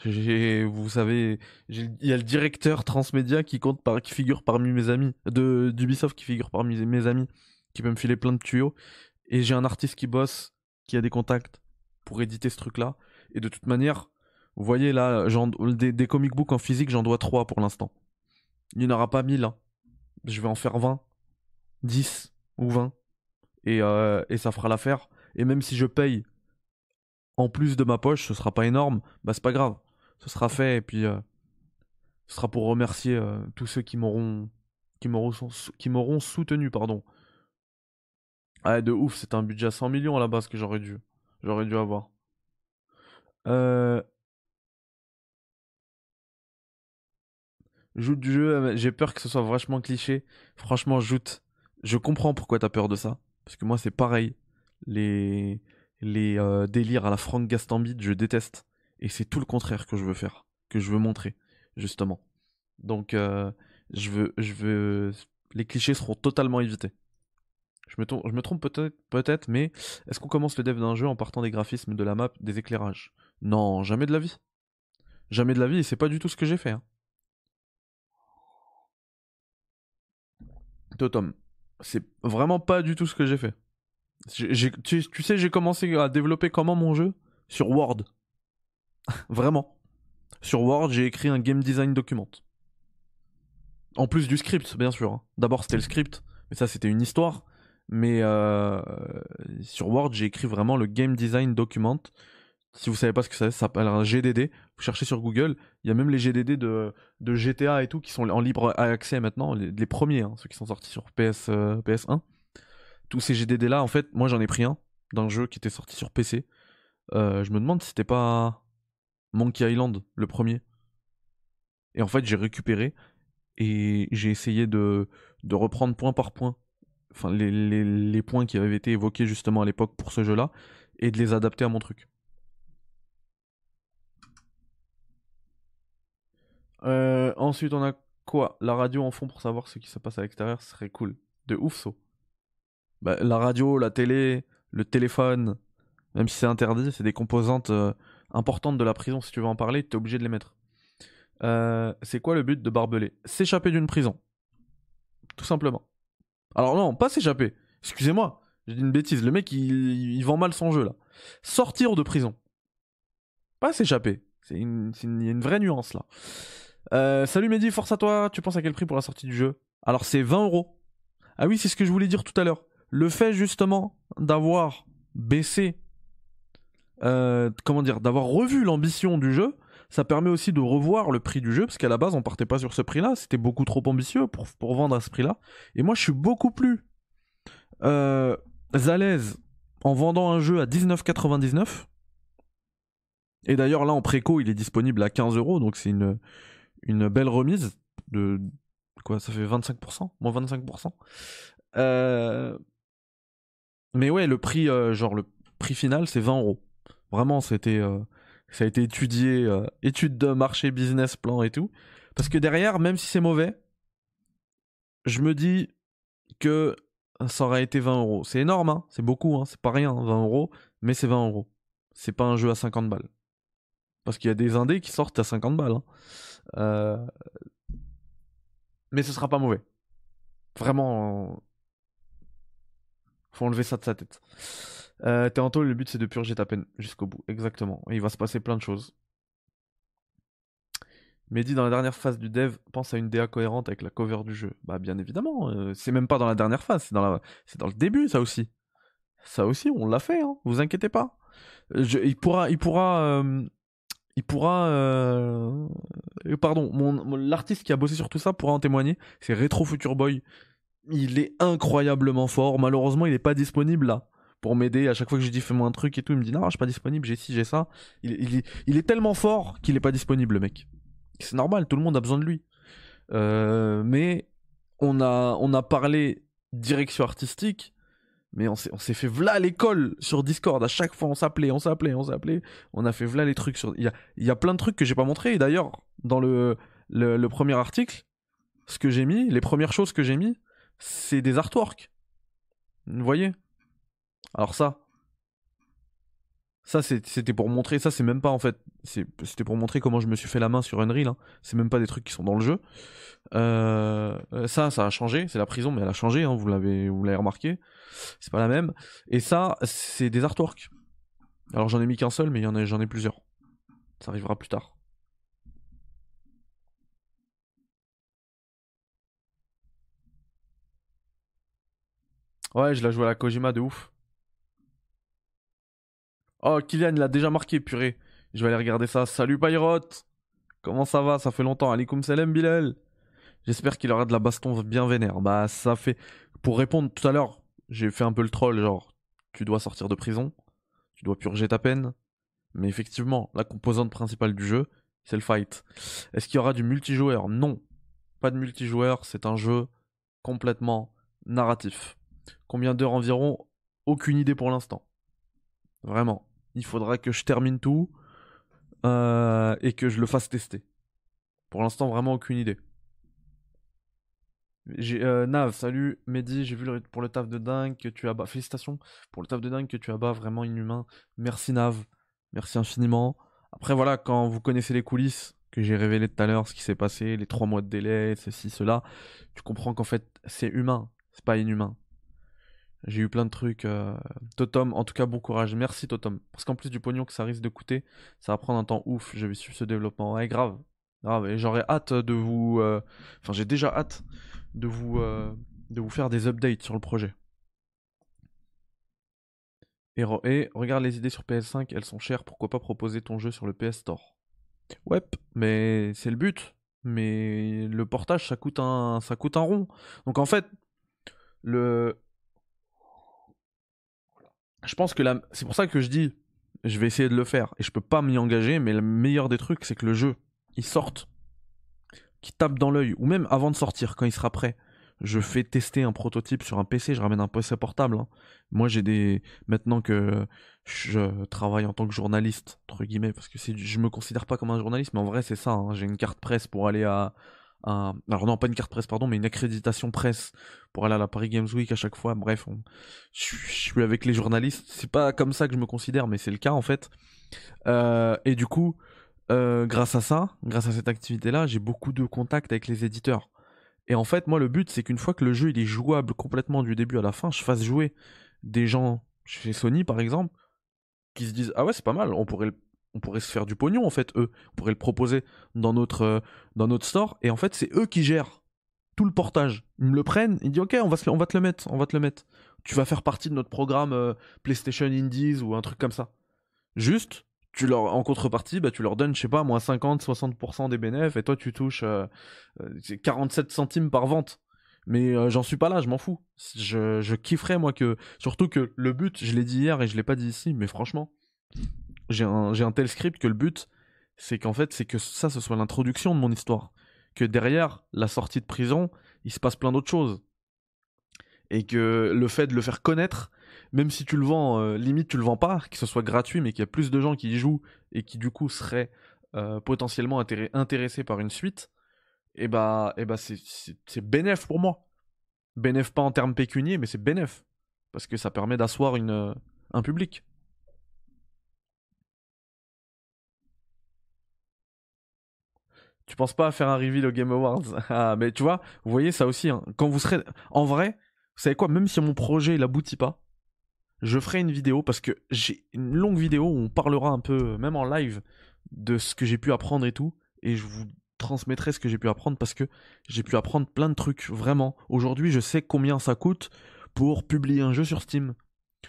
vous savez, il y a le directeur transmédia qui compte par, figure parmi mes amis, de d'Ubisoft qui figure parmi mes amis, qui peut me filer plein de tuyaux. Et j'ai un artiste qui bosse, qui a des contacts pour éditer ce truc-là. Et de toute manière, vous voyez là, des, des comic books en physique, j'en dois 3 pour l'instant. Il n'y en aura pas 1000. Hein. Je vais en faire 20, 10 ou 20. Et, euh, et ça fera l'affaire. Et même si je paye en plus de ma poche, ce sera pas énorme, bah c'est pas grave ce sera fait et puis euh, ce sera pour remercier euh, tous ceux qui m'auront qui m'auront qui m'auront soutenu pardon. Ah de ouf, c'est un budget à 100 millions à la base que j'aurais dû j'aurais dû avoir. Euh... Joute du jeu, j'ai peur que ce soit vachement cliché. Franchement, joute. Je comprends pourquoi t'as peur de ça. Parce que moi, c'est pareil. Les, euh, délires à la Frank Gastambide, je déteste. Et c'est tout le contraire que je veux faire, que je veux montrer, justement. Donc, euh, je veux, je veux, les clichés seront totalement évités. Je me, trompe peut-être, peut-être, mais est-ce qu'on commence le dev d'un jeu en partant des graphismes, de la map, des éclairages? Non, jamais de la vie. Jamais de la vie, et c'est pas du tout ce que j'ai fait. Hein. C'est vraiment pas du tout ce que j'ai fait. tu sais, j'ai commencé à développer comment mon jeu? Sur Word. Vraiment. Sur Word, j'ai écrit un game design document. En plus du script, bien sûr. Hein. D'abord, c'était le script, mais ça, c'était une histoire. Mais euh, sur Word, j'ai écrit vraiment le game design document. Si vous savez pas ce que c'est, ça s'appelle un GDD. Vous cherchez sur Google. Il y a même les GDD de, de GTA et tout qui sont en libre accès maintenant. Les, premiers, hein, ceux qui sont sortis sur PS, PS1. Euh, Tous ces GDD là, en fait, moi j'en ai pris un d'un jeu qui était sorti sur PC. Euh, je me demande si c'était pas Monkey Island, le premier. Et en fait, j'ai récupéré et j'ai essayé de, de reprendre point par point enfin, les, points qui avaient été évoqués justement à l'époque pour ce jeu-là et de les adapter à mon truc. Euh, ensuite, on a quoi? La radio en fond pour savoir ce qui se passe à l'extérieur, serait cool. De ouf, ça. Bah, la radio, la télé, le téléphone, même si c'est interdit, c'est des composantes euh, importante de la prison, si tu veux en parler, tu es obligé de les mettre. Euh, c'est quoi le but de Barbelé? S'échapper d'une prison. Tout simplement. Alors non, pas s'échapper. Excusez-moi, j'ai dit une bêtise. Le mec, il, vend mal son jeu là. Sortir de prison. Pas s'échapper. C'est une, il y a une vraie nuance là. Euh, salut Mehdi, force à toi. Tu penses à quel prix pour la sortie du jeu? Alors c'est 20 euros. Ah oui, c'est ce que je voulais dire tout à l'heure. Le fait justement d'avoir baissé euh, comment dire, d'avoir revu l'ambition du jeu, ça permet aussi de revoir le prix du jeu, parce qu'à la base, on partait pas sur ce prix-là, c'était beaucoup trop ambitieux pour, pour vendre à ce prix-là. Et moi, je suis beaucoup plus euh, à l'aise en vendant un jeu à 19,99. Et d'ailleurs, là, en préco, il est disponible à 15 euros, donc c'est une, une belle remise de. Quoi, ça fait 25% Moins 25%. Euh, mais ouais, le prix, euh, genre, le prix final, c'est 20 euros. Vraiment, c'était, euh, ça a été étudié, euh, étude de marché, business plan et tout. Parce que derrière, même si c'est mauvais, je me dis que ça aurait été 20 euros. C'est énorme, hein c'est beaucoup, hein c'est pas rien, 20 hein, euros, mais c'est 20 euros. C'est pas un jeu à 50 balles. Parce qu'il y a des indés qui sortent à 50 balles. Hein. Euh, mais ce sera pas mauvais. Vraiment. Faut enlever ça de sa tête. Euh, le but c'est de purger ta peine jusqu'au bout. Exactement. Il va se passer plein de choses. Mais dans la dernière phase du dev, pense à une DA cohérente avec la cover du jeu. Bah bien évidemment, euh, c'est même pas dans la dernière phase, c'est dans, le début ça aussi. Ça aussi, on l'a fait, hein. vous inquiétez pas. il pourra, il pourra, euh, il euh, pardon, l'artiste qui a bossé sur tout ça pourra en témoigner. C'est Retro Future Boy. Il est incroyablement fort. Malheureusement, il n'est pas disponible là pour m'aider. À chaque fois que je dis fais-moi un truc et tout, il me dit non, je suis pas disponible, j'ai ci, j'ai ça. Il, il, est tellement fort qu'il est pas disponible, le mec. C'est normal, tout le monde a besoin de lui. Euh, mais on a, on a parlé direction artistique, mais on s'est, fait v'là l'école sur Discord. À chaque fois, on s'appelait, on s'appelait, on s'appelait. On a fait v'là les trucs sur. Il y a, il y a plein de trucs que j'ai pas montré. Et d'ailleurs, dans le, le, le premier article, ce que j'ai mis, les premières choses que j'ai mis, c'est des artworks. Vous voyez? Alors ça, ça c'était pour montrer, ça c'est même pas en fait, c'était pour montrer comment je me suis fait la main sur Unreal. Hein. C'est même pas des trucs qui sont dans le jeu. Euh, ça, ça a changé, c'est la prison, mais elle a changé. Hein, vous l'avez, vous l'avez remarqué. C'est pas la même. Et ça, c'est des artworks. Alors j'en ai mis qu'un seul, mais j'en ai plusieurs. Ça arrivera plus tard. Ouais, je la joue à la Kojima de ouf. Oh, Kylian, il a déjà marqué, purée. Je vais aller regarder ça. Salut, Pyrot Comment ça va? Ça fait longtemps. Alikum salam, Bilal. J'espère qu'il aura de la baston bien vénère. Bah, ça fait. Pour répondre tout à l'heure, j'ai fait un peu le troll, genre, tu dois sortir de prison, tu dois purger ta peine. Mais effectivement, la composante principale du jeu, c'est le fight. Est-ce qu'il y aura du multijoueur? Non. Pas de multijoueur, c'est un jeu complètement narratif. Combien d'heures environ? Aucune idée pour l'instant. Vraiment. Il faudra que je termine tout euh, et que je le fasse tester. Pour l'instant, vraiment aucune idée. Euh, Nav, salut Mehdi, j'ai vu pour le taf de dingue que tu as. Félicitations pour le taf de dingue que tu as vraiment inhumain. Merci Nav, merci infiniment. Après voilà, quand vous connaissez les coulisses que j'ai révélé tout à l'heure, ce qui s'est passé, les trois mois de délai, ceci, cela, tu comprends qu'en fait c'est humain, c'est pas inhumain. J'ai eu plein de trucs. Euh... Totom, en tout cas, bon courage. Merci Totom. Parce qu'en plus du pognon que ça risque de coûter, ça va prendre un temps ouf. Je vais suivre ce développement. Ouais, grave. Grave. Et j'aurais hâte de vous. Euh, enfin, j'ai déjà hâte de vous, euh, de vous faire des updates sur le projet. Et, regarde les idées sur PS5, elles sont chères. Pourquoi pas proposer ton jeu sur le PS Store? Ouais, mais c'est le but. Mais le portage, ça coûte un, ça coûte un rond. Donc en fait, le, je pense que la... c'est pour ça que je dis, je vais essayer de le faire et je peux pas m'y engager, mais le meilleur des trucs, c'est que le jeu, il sorte, qui tape dans l'œil, ou même avant de sortir, quand il sera prêt. Je fais tester un prototype sur un PC, je ramène un PC portable. Hein. Moi, j'ai des. Maintenant que je travaille en tant que journaliste, entre guillemets, parce que je me considère pas comme un journaliste, mais en vrai, c'est ça. Hein. J'ai une carte presse pour aller à, alors non pas une carte presse pardon mais une accréditation presse pour aller à la Paris Games Week à chaque fois. Bref je, suis avec les journalistes. C'est pas comme ça que je me considère mais c'est le cas en fait. Euh, et du coup euh, grâce à ça grâce à cette activité là j'ai beaucoup de contacts avec les éditeurs. Et en fait moi le but c'est qu'une fois que le jeu il est jouable complètement du début à la fin je fasse jouer des gens chez Sony par exemple qui se disent ah ouais c'est pas mal on pourrait le on pourrait se faire du pognon en fait eux. On pourrait le proposer dans notre euh, dans notre store et en fait c'est eux qui gèrent tout le portage. Ils me le prennent ils disent ok on va te le mettre on va te le mettre. Tu vas faire partie de notre programme euh, PlayStation Indies ou un truc comme ça. Juste tu leur en contrepartie bah tu leur donnes je sais pas moins 50 60% des bénéfices et toi tu touches 47 euh, centimes par vente. Mais j'en suis pas là, je m'en fous. Je, je kifferais moi que surtout que le but, je l'ai dit hier et je l'ai pas dit ici, mais franchement, j'ai un, un, tel script que le but, c'est qu'en fait, c'est que ça, ce soit l'introduction de mon histoire. Que derrière la sortie de prison, il se passe plein d'autres choses. Et que le fait de le faire connaître, même si tu le vends, euh, limite tu le vends pas, que ce soit gratuit, mais qu'il y a plus de gens qui y jouent et qui du coup seraient euh, potentiellement intéressés par une suite, et eh bah, et eh bah c'est bénéf pour moi. Bénéf pas en termes pécuniers, mais c'est bénéf. Parce que ça permet d'asseoir une, un public. Tu penses pas à faire un reveal au Game Awards? Ah, mais tu vois, vous voyez ça aussi. Hein. Quand vous serez, en vrai, vous savez quoi, même si mon projet il aboutit pas, je ferai une vidéo parce que j'ai une longue vidéo où on parlera un peu, même en live, de ce que j'ai pu apprendre et tout, et je vous transmettrai ce que j'ai pu apprendre parce que j'ai pu apprendre plein de trucs vraiment. Aujourd'hui, je sais combien ça coûte pour publier un jeu sur Steam.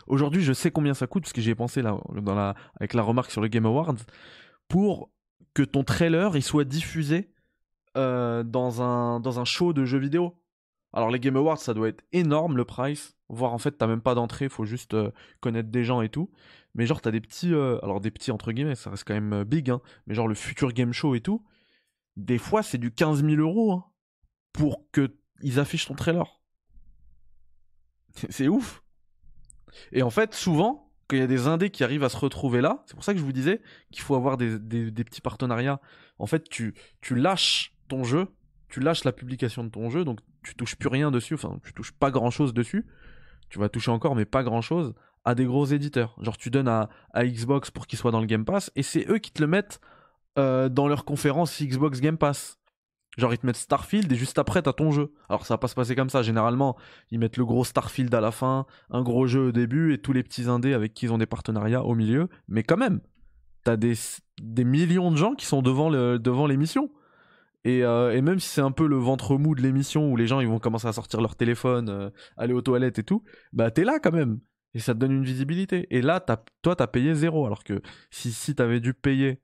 Aujourd'hui, je sais combien ça coûte parce que j'y ai pensé là, dans avec la remarque sur le Game Awards pour que ton trailer il soit diffusé euh, dans, un, dans un show de jeux vidéo. Alors les Game Awards, ça doit être énorme le price. Voire en fait, t'as même pas d'entrée, faut juste euh, connaître des gens et tout. Mais genre, t'as des petits. Euh, alors des petits entre guillemets, ça reste quand même big, hein. Mais genre le futur game show et tout. des fois c'est du 15 000 euros hein, pour que ils affichent ton trailer. C'est ouf. Et en fait, souvent, quand il y a des indés qui arrivent à se retrouver là, c'est pour ça que je vous disais qu'il faut avoir des, petits partenariats. En fait, tu, tu lâches ton jeu, tu lâches la publication de ton jeu, donc tu touches plus rien dessus, enfin, tu touches pas grand chose dessus. Tu vas toucher encore, mais pas grand chose à des gros éditeurs. Genre, tu donnes à, Xbox pour qu'il soit dans le Game Pass, et c'est eux qui te le mettent euh, dans leur conférence Xbox Game Pass. Genre, ils te mettent Starfield et juste après, t'as ton jeu. Alors, ça va pas se passer comme ça. Généralement, ils mettent le gros Starfield à la fin, un gros jeu au début et tous les petits indés avec qui ils ont des partenariats au milieu. Mais quand même, t'as des, des millions de gens qui sont devant l'émission. Et, euh, et, même si c'est un peu le ventre mou de l'émission où les gens ils vont commencer à sortir leur téléphone, euh, aller aux toilettes et tout, bah t'es là quand même. Et ça te donne une visibilité. Et là, toi, t'as payé zéro. Alors que si, si t'avais dû payer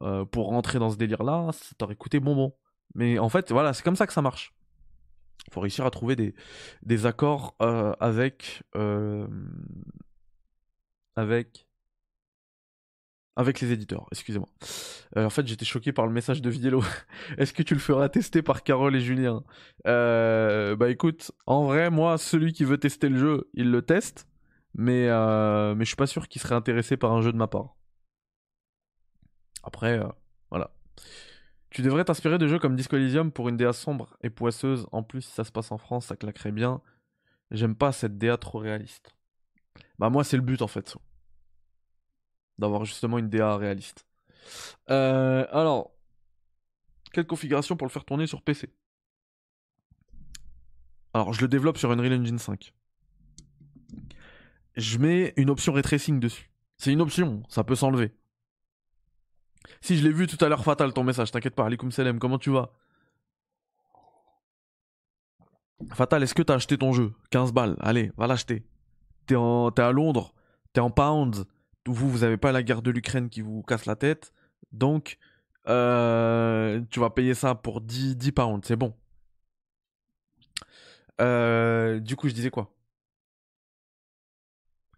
euh, pour rentrer dans ce délire-là, ça t'aurait coûté bonbon. Mais en fait, voilà, c'est comme ça que ça marche. Il faut réussir à trouver des, des accords euh, avec, euh, avec, avec les éditeurs. Excusez-moi. Euh, en fait, j'étais choqué par le message de Viello. Est-ce que tu le feras tester par Carole et Julien? Bah écoute, en vrai, moi, celui qui veut tester le jeu, il le teste. Mais, mais je suis pas sûr qu'il serait intéressé par un jeu de ma part. Après, voilà. Tu devrais t'inspirer de jeux comme Disco Elysium pour une DA sombre et poisseuse. En plus, si ça se passe en France, ça claquerait bien. J'aime pas cette DA trop réaliste. Bah moi, c'est le but en fait. D'avoir justement une DA réaliste. Euh, alors, quelle configuration pour le faire tourner sur PC Alors, je le développe sur Unreal Engine 5. Je mets une option ray tracing dessus. C'est une option, ça peut s'enlever. Si je l'ai vu tout à l'heure, Fatal, ton message, t'inquiète pas, Alikum Salem, comment tu vas? Fatal, est-ce que t'as acheté ton jeu? 15 balles, allez, va l'acheter. T'es, à Londres, t'es en pounds, vous, vous avez pas la guerre de l'Ukraine qui vous casse la tête, donc euh, tu vas payer ça pour 10, 10 pounds, c'est bon. Euh, du coup, je disais quoi?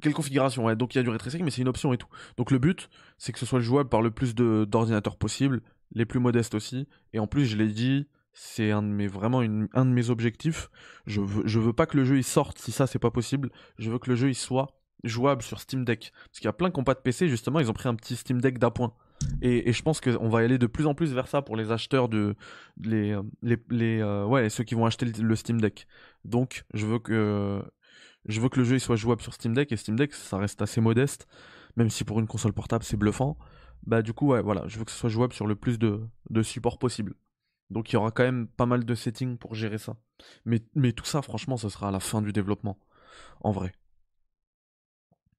Quelle configuration ouais, Donc il y a du ray mais c'est une option et tout. Donc le but, c'est que ce soit jouable par le plus d'ordinateurs possible, les plus modestes aussi. Et en plus, je l'ai dit, c'est un de mes vraiment un de mes objectifs. Je veux, je veux pas que le jeu il sorte si ça c'est pas possible. Je veux que le jeu il soit jouable sur Steam Deck. Parce qu'il y a plein qui n'ont pas de PC, justement, ils ont pris un petit Steam Deck d'appoint. Et, et, je pense qu'on va aller de plus en plus vers ça pour les acheteurs de les les, les euh, ouais ceux qui vont acheter le Steam Deck. Donc je veux que je veux que le jeu soit jouable sur Steam Deck et Steam Deck ça reste assez modeste, même si pour une console portable c'est bluffant. Bah du coup ouais voilà, je veux que ce soit jouable sur le plus de, supports possible. Donc il y aura quand même pas mal de settings pour gérer ça. Mais, mais tout ça franchement ce sera à la fin du développement. En vrai.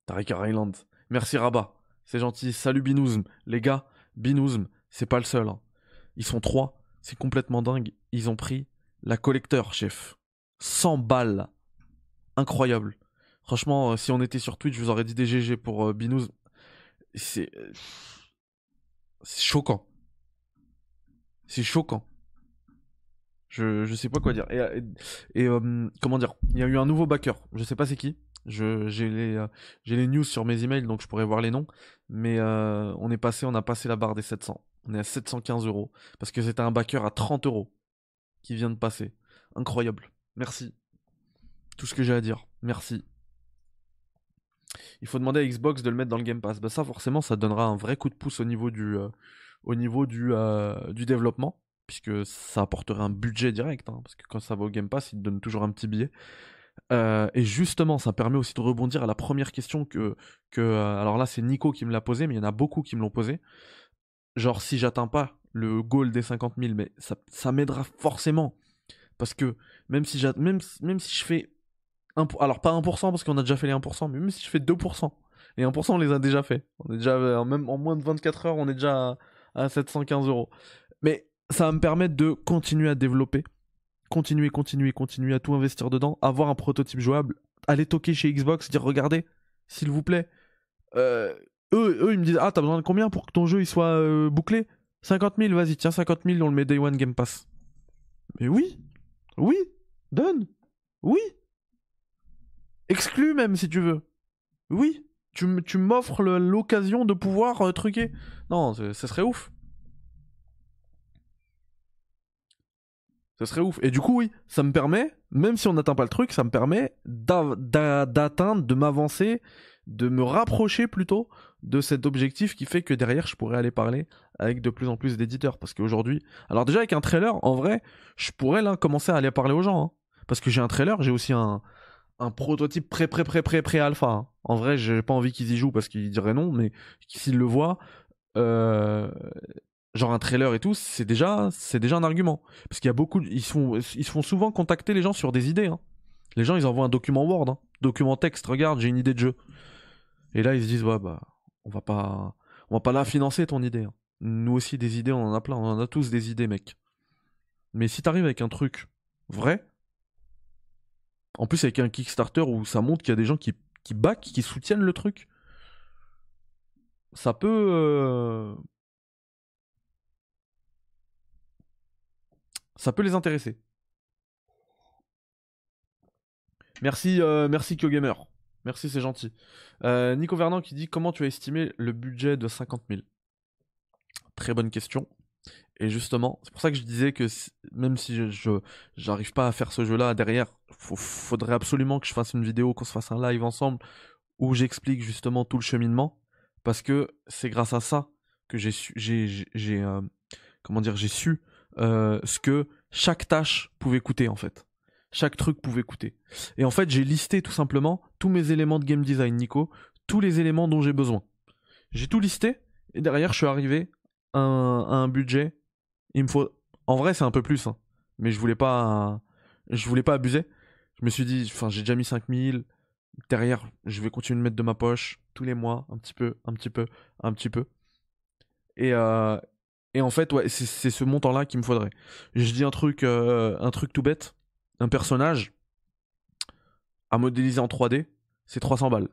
Tariq Island. Merci Rabat. C'est gentil. Salut Binouzm. Les gars, Binouzm, c'est pas le seul. Hein. Ils sont trois. C'est complètement dingue. Ils ont pris la collecteur, chef. 100 balles incroyable. Franchement, euh, si on était sur Twitch, je vous aurais dit des GG pour euh, Binous. C'est. C'est choquant. C'est choquant. Je, je sais pas quoi dire. Et, et, euh, comment dire? Il y a eu un nouveau backer. Je sais pas c'est qui. Je, j'ai les, j'ai les news sur mes emails donc je pourrais voir les noms. Mais on est passé, on a passé la barre des 700. On est à 715 euros parce que c'était un backer à 30 euros qui vient de passer. Incroyable. Merci. Tout ce que j'ai à dire. Merci. Il faut demander à Xbox de le mettre dans le Game Pass. Bah ça forcément ça donnera un vrai coup de pouce au niveau du, euh, au niveau du, euh, du développement. Puisque ça apporterait un budget direct. Hein, parce que quand ça va au Game Pass, il te donne toujours un petit billet. Euh, et justement, ça permet aussi de rebondir à la première question que, que alors là c'est Nico qui me l'a posé, mais il y en a beaucoup qui me l'ont posé. Genre si j'atteins pas le goal des 50 000, mais ça, ça m'aidera forcément. Parce que même si, même, même si je fais alors pas 1% parce qu'on a déjà fait les 1%, mais même si je fais 2%, les 1% on les a déjà fait. On est déjà, même en moins de 24 heures, on est déjà à, 715 euros. Mais ça va me permettre de continuer à développer, continuer, continuer, continuer à tout investir dedans, avoir un prototype jouable, aller toquer chez Xbox, dire regardez, s'il vous plaît. Euh, eux, eux, ils me disent ah t'as besoin de combien pour que ton jeu il soit euh, bouclé? 50 000, vas-y tiens 50 000, on le met Day One Game Pass. Mais oui, oui, donne, oui, Exclu même si tu veux. Oui, tu, m'offres l'occasion de pouvoir euh, truquer. Non, ce serait ouf. Ce serait ouf. Et du coup, oui, ça me permet, même si on n'atteint pas le truc, ça me permet d'a- d'a- d'atteindre, de m'avancer, de me rapprocher plutôt de cet objectif qui fait que derrière, je pourrais aller parler avec de plus en plus d'éditeurs. Parce qu'aujourd'hui, alors déjà avec un trailer, en vrai, je pourrais là commencer à aller parler aux gens. hein. Parce que j'ai un trailer, j'ai aussi un, un prototype pré pré pré pré pré alpha. hein. En vrai, j'ai pas envie qu'ils y jouent parce qu'ils diraient non, mais s'ils le voient, euh, genre un trailer et tout, c'est déjà, c'est déjà un argument. Parce qu'il y a beaucoup, ils ils se font souvent contacter les gens sur des idées. hein. Les gens, ils envoient un document Word, hein. document texte. Regarde, j'ai une idée de jeu. Et là, ils se disent ouais bah, on va pas, on va pas la financer ton idée. Nous aussi des idées, on en a plein, on en a tous des idées, mec. Mais si t'arrives avec un truc vrai, en plus avec un Kickstarter où ça montre qu'il y a des gens qui, qui back, qui soutiennent le truc, ça peut, euh, ça peut les intéresser. Merci, euh, merci KyoGamer. Merci, c'est gentil. Euh, Nico Vernant qui dit comment tu as estimé le budget de 50 000 Très bonne question. Et justement, c'est pour ça que je disais que même si je, j'arrive pas à faire ce jeu-là derrière, faut- faudrait absolument que je fasse une vidéo, qu'on se fasse un live ensemble où j'explique justement tout le cheminement, parce que c'est grâce à ça que j'ai su, j'ai, euh, comment dire, j'ai su euh, ce que chaque tâche pouvait coûter en fait. Chaque truc pouvait coûter. Et en fait, j'ai listé tout simplement tous mes éléments de game design, Nico, tous les éléments dont j'ai besoin. J'ai tout listé et derrière, je suis arrivé à un budget. Il me faut. En vrai, c'est un peu plus, hein, mais je voulais pas, je voulais pas abuser. Je me suis dit, enfin, j'ai déjà mis 5000. Derrière, je vais continuer de mettre de ma poche tous les mois, un petit peu, un petit peu, un petit peu. Et, euh, et en fait, ouais, c'est ce montant-là qu'il me faudrait. Je dis un truc, euh, un truc tout bête. Un personnage à modéliser en 3D, c'est 300 balles.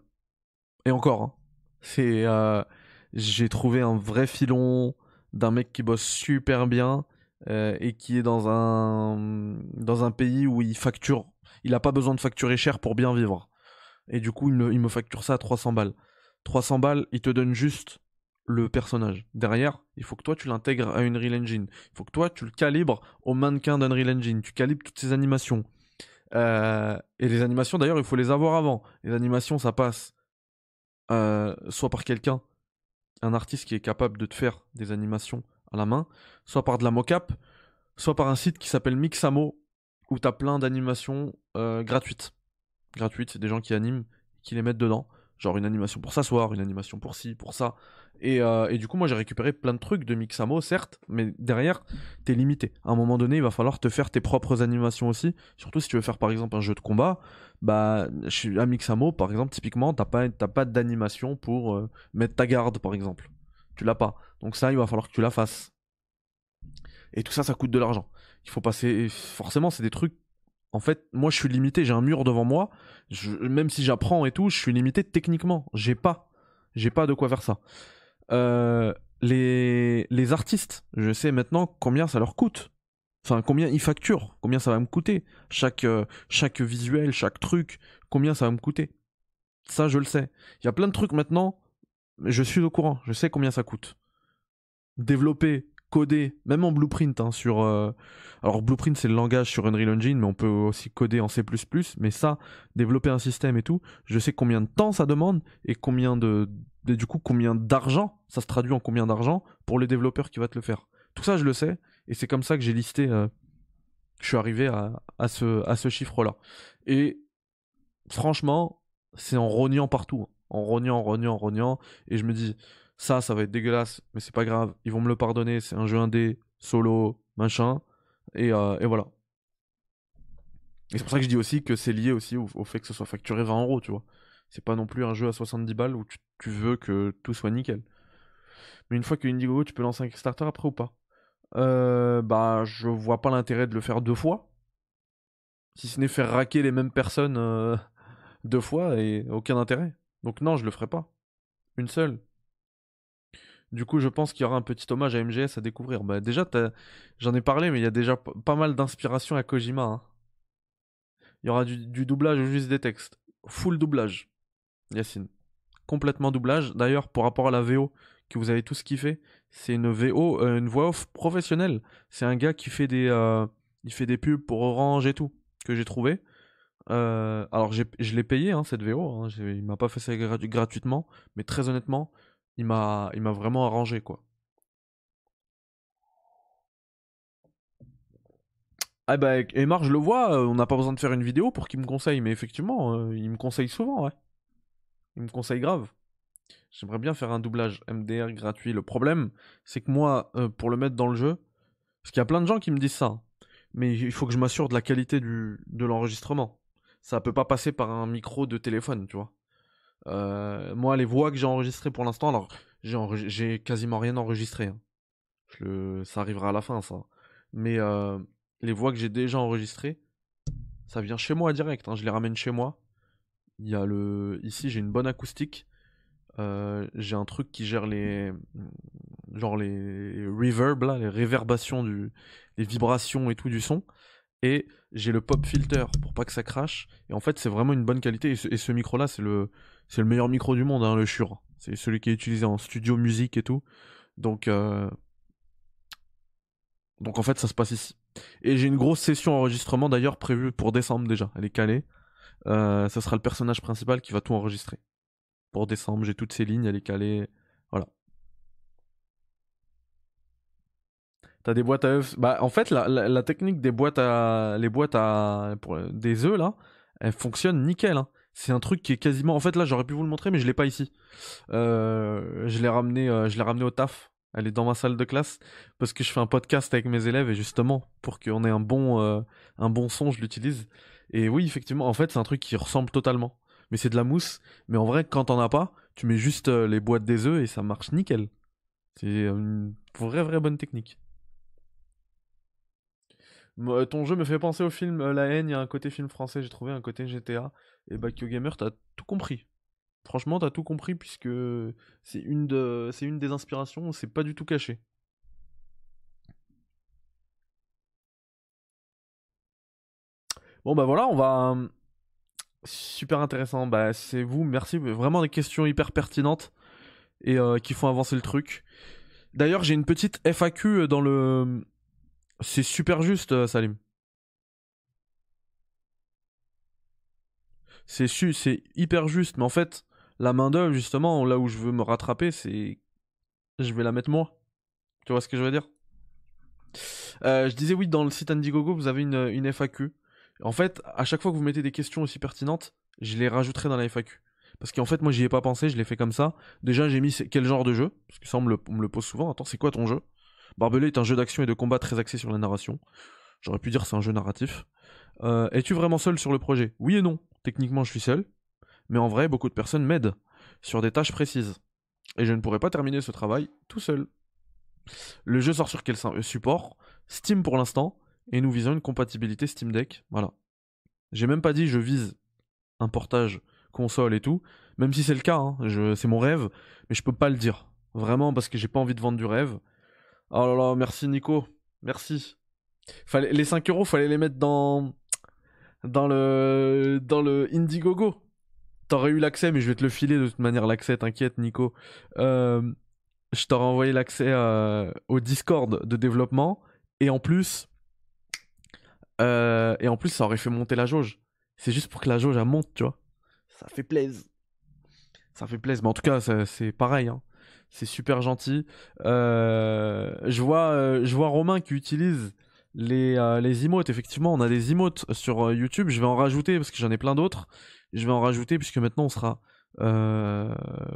Et encore, hein. c'est, euh, j'ai trouvé un vrai filon d'un mec qui bosse super bien euh, et qui est dans un dans un pays où il facture, il a pas besoin de facturer cher pour bien vivre. Et du coup, il me, il me facture ça à 300 balles. 300 balles, il te donne juste le personnage. Derrière, il faut que toi tu l'intègres à Unreal Engine. Il faut que toi tu le calibres au mannequin d'Unreal Engine. Tu calibres toutes ces animations. Euh, et les animations, d'ailleurs, il faut les avoir avant. Les animations, ça passe euh, soit par quelqu'un, un artiste qui est capable de te faire des animations à la main, soit par de la mocap, soit par un site qui s'appelle Mixamo, où tu as plein d'animations euh, gratuites. Gratuites, c'est des gens qui animent, qui les mettent dedans. Genre une animation pour s'asseoir, une animation pour ci, pour ça. Et, euh, et du coup, moi, j'ai récupéré plein de trucs de Mixamo, certes, mais derrière, t'es limité. À un moment donné, il va falloir te faire tes propres animations aussi. Surtout si tu veux faire, par exemple, un jeu de combat. Bah, à Mixamo, par exemple, typiquement, t'as pas, pas d'animation pour euh, mettre ta garde, par exemple. Tu l'as pas. Donc ça, il va falloir que tu la fasses. Et tout ça, ça coûte de l'argent. Il faut passer. Forcément, c'est des trucs. En fait, moi, je suis limité. J'ai un mur devant moi. Même si j'apprends et tout, je suis limité techniquement. J'ai pas. J'ai pas de quoi faire ça. Euh, les, les artistes, je sais maintenant combien ça leur coûte. Enfin, combien ils facturent, combien ça va me coûter. Chaque, euh, chaque visuel, chaque truc, combien ça va me coûter. Ça, je le sais. Il y a plein de trucs maintenant, je suis au courant, je sais combien ça coûte. Développer, coder, même en Blueprint, hein, sur... euh, Alors, Blueprint, c'est le langage sur Unreal Engine, mais on peut aussi coder en C++, mais ça, développer un système et tout, je sais combien de temps ça demande et combien de, du coup combien d'argent ça se traduit en combien d'argent pour le développeur qui va te le faire. Tout ça je le sais et c'est comme ça que j'ai listé. euh, je suis arrivé à, à ce à ce chiffre-là. Et franchement, c'est en rognant partout, hein. en rognant, rognant, rognant, et je me dis ça, ça va être dégueulasse, mais c'est pas grave, ils vont me le pardonner. C'est un jeu indé, solo, machin, et, euh, voilà. Et c'est pour ça que je dis aussi que c'est lié aussi au, fait que ce soit facturé 20 euros, tu vois. C'est pas non plus un jeu à 70 balles où tu, tu veux que tout soit nickel. Mais une fois que Indiegogo, tu peux lancer un Kickstarter après ou pas? Euh, Bah, je vois pas l'intérêt de le faire deux fois. Si ce n'est faire raquer les mêmes personnes euh, deux fois et aucun intérêt. Donc non, je le ferai pas. Une seule. Du coup, je pense qu'il y aura un petit hommage à MGS à découvrir. Bah déjà, j'en ai parlé, mais il y a déjà pas mal d'inspiration à Kojima. hein. Il y aura du, doublage ou juste des textes. Full doublage. Yacine. Complètement doublage. D'ailleurs, par rapport à la VO que vous avez tous kiffé, c'est une VO, euh, une voix off professionnelle. C'est un gars qui fait des, euh, Il fait des pubs pour Orange et tout, que j'ai trouvé. Euh, alors je l'ai payé hein, cette VO, hein, il m'a pas fait ça gratuitement, mais très honnêtement, il m'a vraiment arrangé quoi. Ah bah Emar je le vois, on n'a pas besoin de faire une vidéo pour qu'il me conseille, mais effectivement, il me conseille souvent, ouais. Il me conseille grave. J'aimerais bien faire un doublage MDR gratuit. Le problème, c'est que moi, pour le mettre dans le jeu, parce qu'il y a plein de gens qui me disent ça, hein, mais il faut que je m'assure de la qualité de l'enregistrement ça peut pas passer par un micro de téléphone, tu vois. Euh, moi, les voix que j'ai enregistrées pour l'instant, alors j'ai quasiment rien enregistré. Hein. Ça arrivera à la fin, ça. Mais euh, les voix que j'ai déjà enregistrées, ça vient chez moi direct. Hein. Je les ramène chez moi. Il le... Ici, j'ai une bonne acoustique. Euh, j'ai un truc qui gère les genre les reverb là, les réverbations du les vibrations et tout du son et j'ai le pop filter pour pas que ça crache. Et en fait, c'est vraiment une bonne qualité. Et ce, micro-là, c'est le, c'est le meilleur micro du monde, hein, le Shure. C'est celui qui est utilisé en studio musique et tout. Donc, euh, donc en fait, ça se passe ici. Et j'ai une grosse session enregistrement d'ailleurs prévue pour décembre déjà. Elle est calée. Euh, ça sera le personnage principal qui va tout enregistrer. Pour décembre, j'ai toutes ces lignes, elle est calée. Voilà. T'as des boîtes à œufs. Bah, en fait, la, technique des boîtes à. Les boîtes à. Des œufs, là, elle fonctionne nickel. Hein. C'est un truc qui est quasiment. En fait, là, j'aurais pu vous le montrer, mais je l'ai pas ici. Euh, je l'ai ramené, euh, ramené au taf. Elle est dans ma salle de classe parce que je fais un podcast avec mes élèves et justement pour qu'on ait un bon, euh, un bon son, je l'utilise. Et oui, effectivement, en fait, c'est un truc qui ressemble totalement. Mais c'est de la mousse. Mais en vrai, quand t'en as pas, tu mets juste les boîtes des œufs et ça marche nickel. C'est une vraie, vraie bonne technique. Ton jeu me fait penser au film euh, La haine, il y a un côté film français, j'ai trouvé un côté GTA. Et Bakio Gamer, t'as tout compris. Franchement, t'as tout compris puisque c'est une, de... une des inspirations, c'est pas du tout caché. Bon bah voilà, on va... Super intéressant, bah c'est vous, merci, vraiment des questions hyper pertinentes et euh, qui font avancer le truc. D'ailleurs, j'ai une petite FAQ dans le c'est super juste, euh, Salim. C'est c'est hyper juste, mais en fait, la main d'œuvre, justement, là où je veux me rattraper, c'est. Je vais la mettre moi. Tu vois ce que je veux dire? Euh, Je disais oui, dans le site Indiegogo, vous avez une, une FAQ. En fait, à chaque fois que vous mettez des questions aussi pertinentes, je les rajouterai dans la FAQ. Parce qu'en fait, moi, j'y ai pas pensé, je l'ai fait comme ça. Déjà, j'ai mis quel genre de jeu? Parce que ça, on me le pose souvent. Attends, c'est quoi ton jeu? Barbelé est un jeu d'action et de combat très axé sur la narration. J'aurais pu dire c'est un jeu narratif. Euh, es-tu vraiment seul sur le projet? Oui et non. Techniquement, je suis seul. Mais en vrai, beaucoup de personnes m'aident sur des tâches précises. Et je ne pourrais pas terminer ce travail tout seul. Le jeu sort sur quel support? Steam pour l'instant. Et nous visons une compatibilité Steam Deck. Voilà. J'ai même pas dit je vise un portage console et tout. Même si c'est le cas, hein. c'est mon rêve. Mais je peux pas le dire. Vraiment parce que j'ai pas envie de vendre du rêve. Oh là là, merci Nico. Merci. Fallait, les 5 euros, fallait les mettre dans, dans le, dans le Indiegogo. T'aurais eu l'accès, mais je vais te le filer de toute manière, l'accès, t'inquiète Nico. Euh, je t'aurais envoyé l'accès euh, au Discord de développement. Et en plus, euh, et en plus, ça aurait fait monter la jauge. C'est juste pour que la jauge elle monte, tu vois. Ça fait plaisir. Ça fait plaisir. Mais en tout cas, c'est pareil. Hein c'est super gentil. Euh, je vois, euh, je vois Romain qui utilise les, euh, les emotes. Effectivement, on a des emotes sur YouTube. Je vais en rajouter parce que j'en ai plein d'autres. Je vais en rajouter puisque maintenant on sera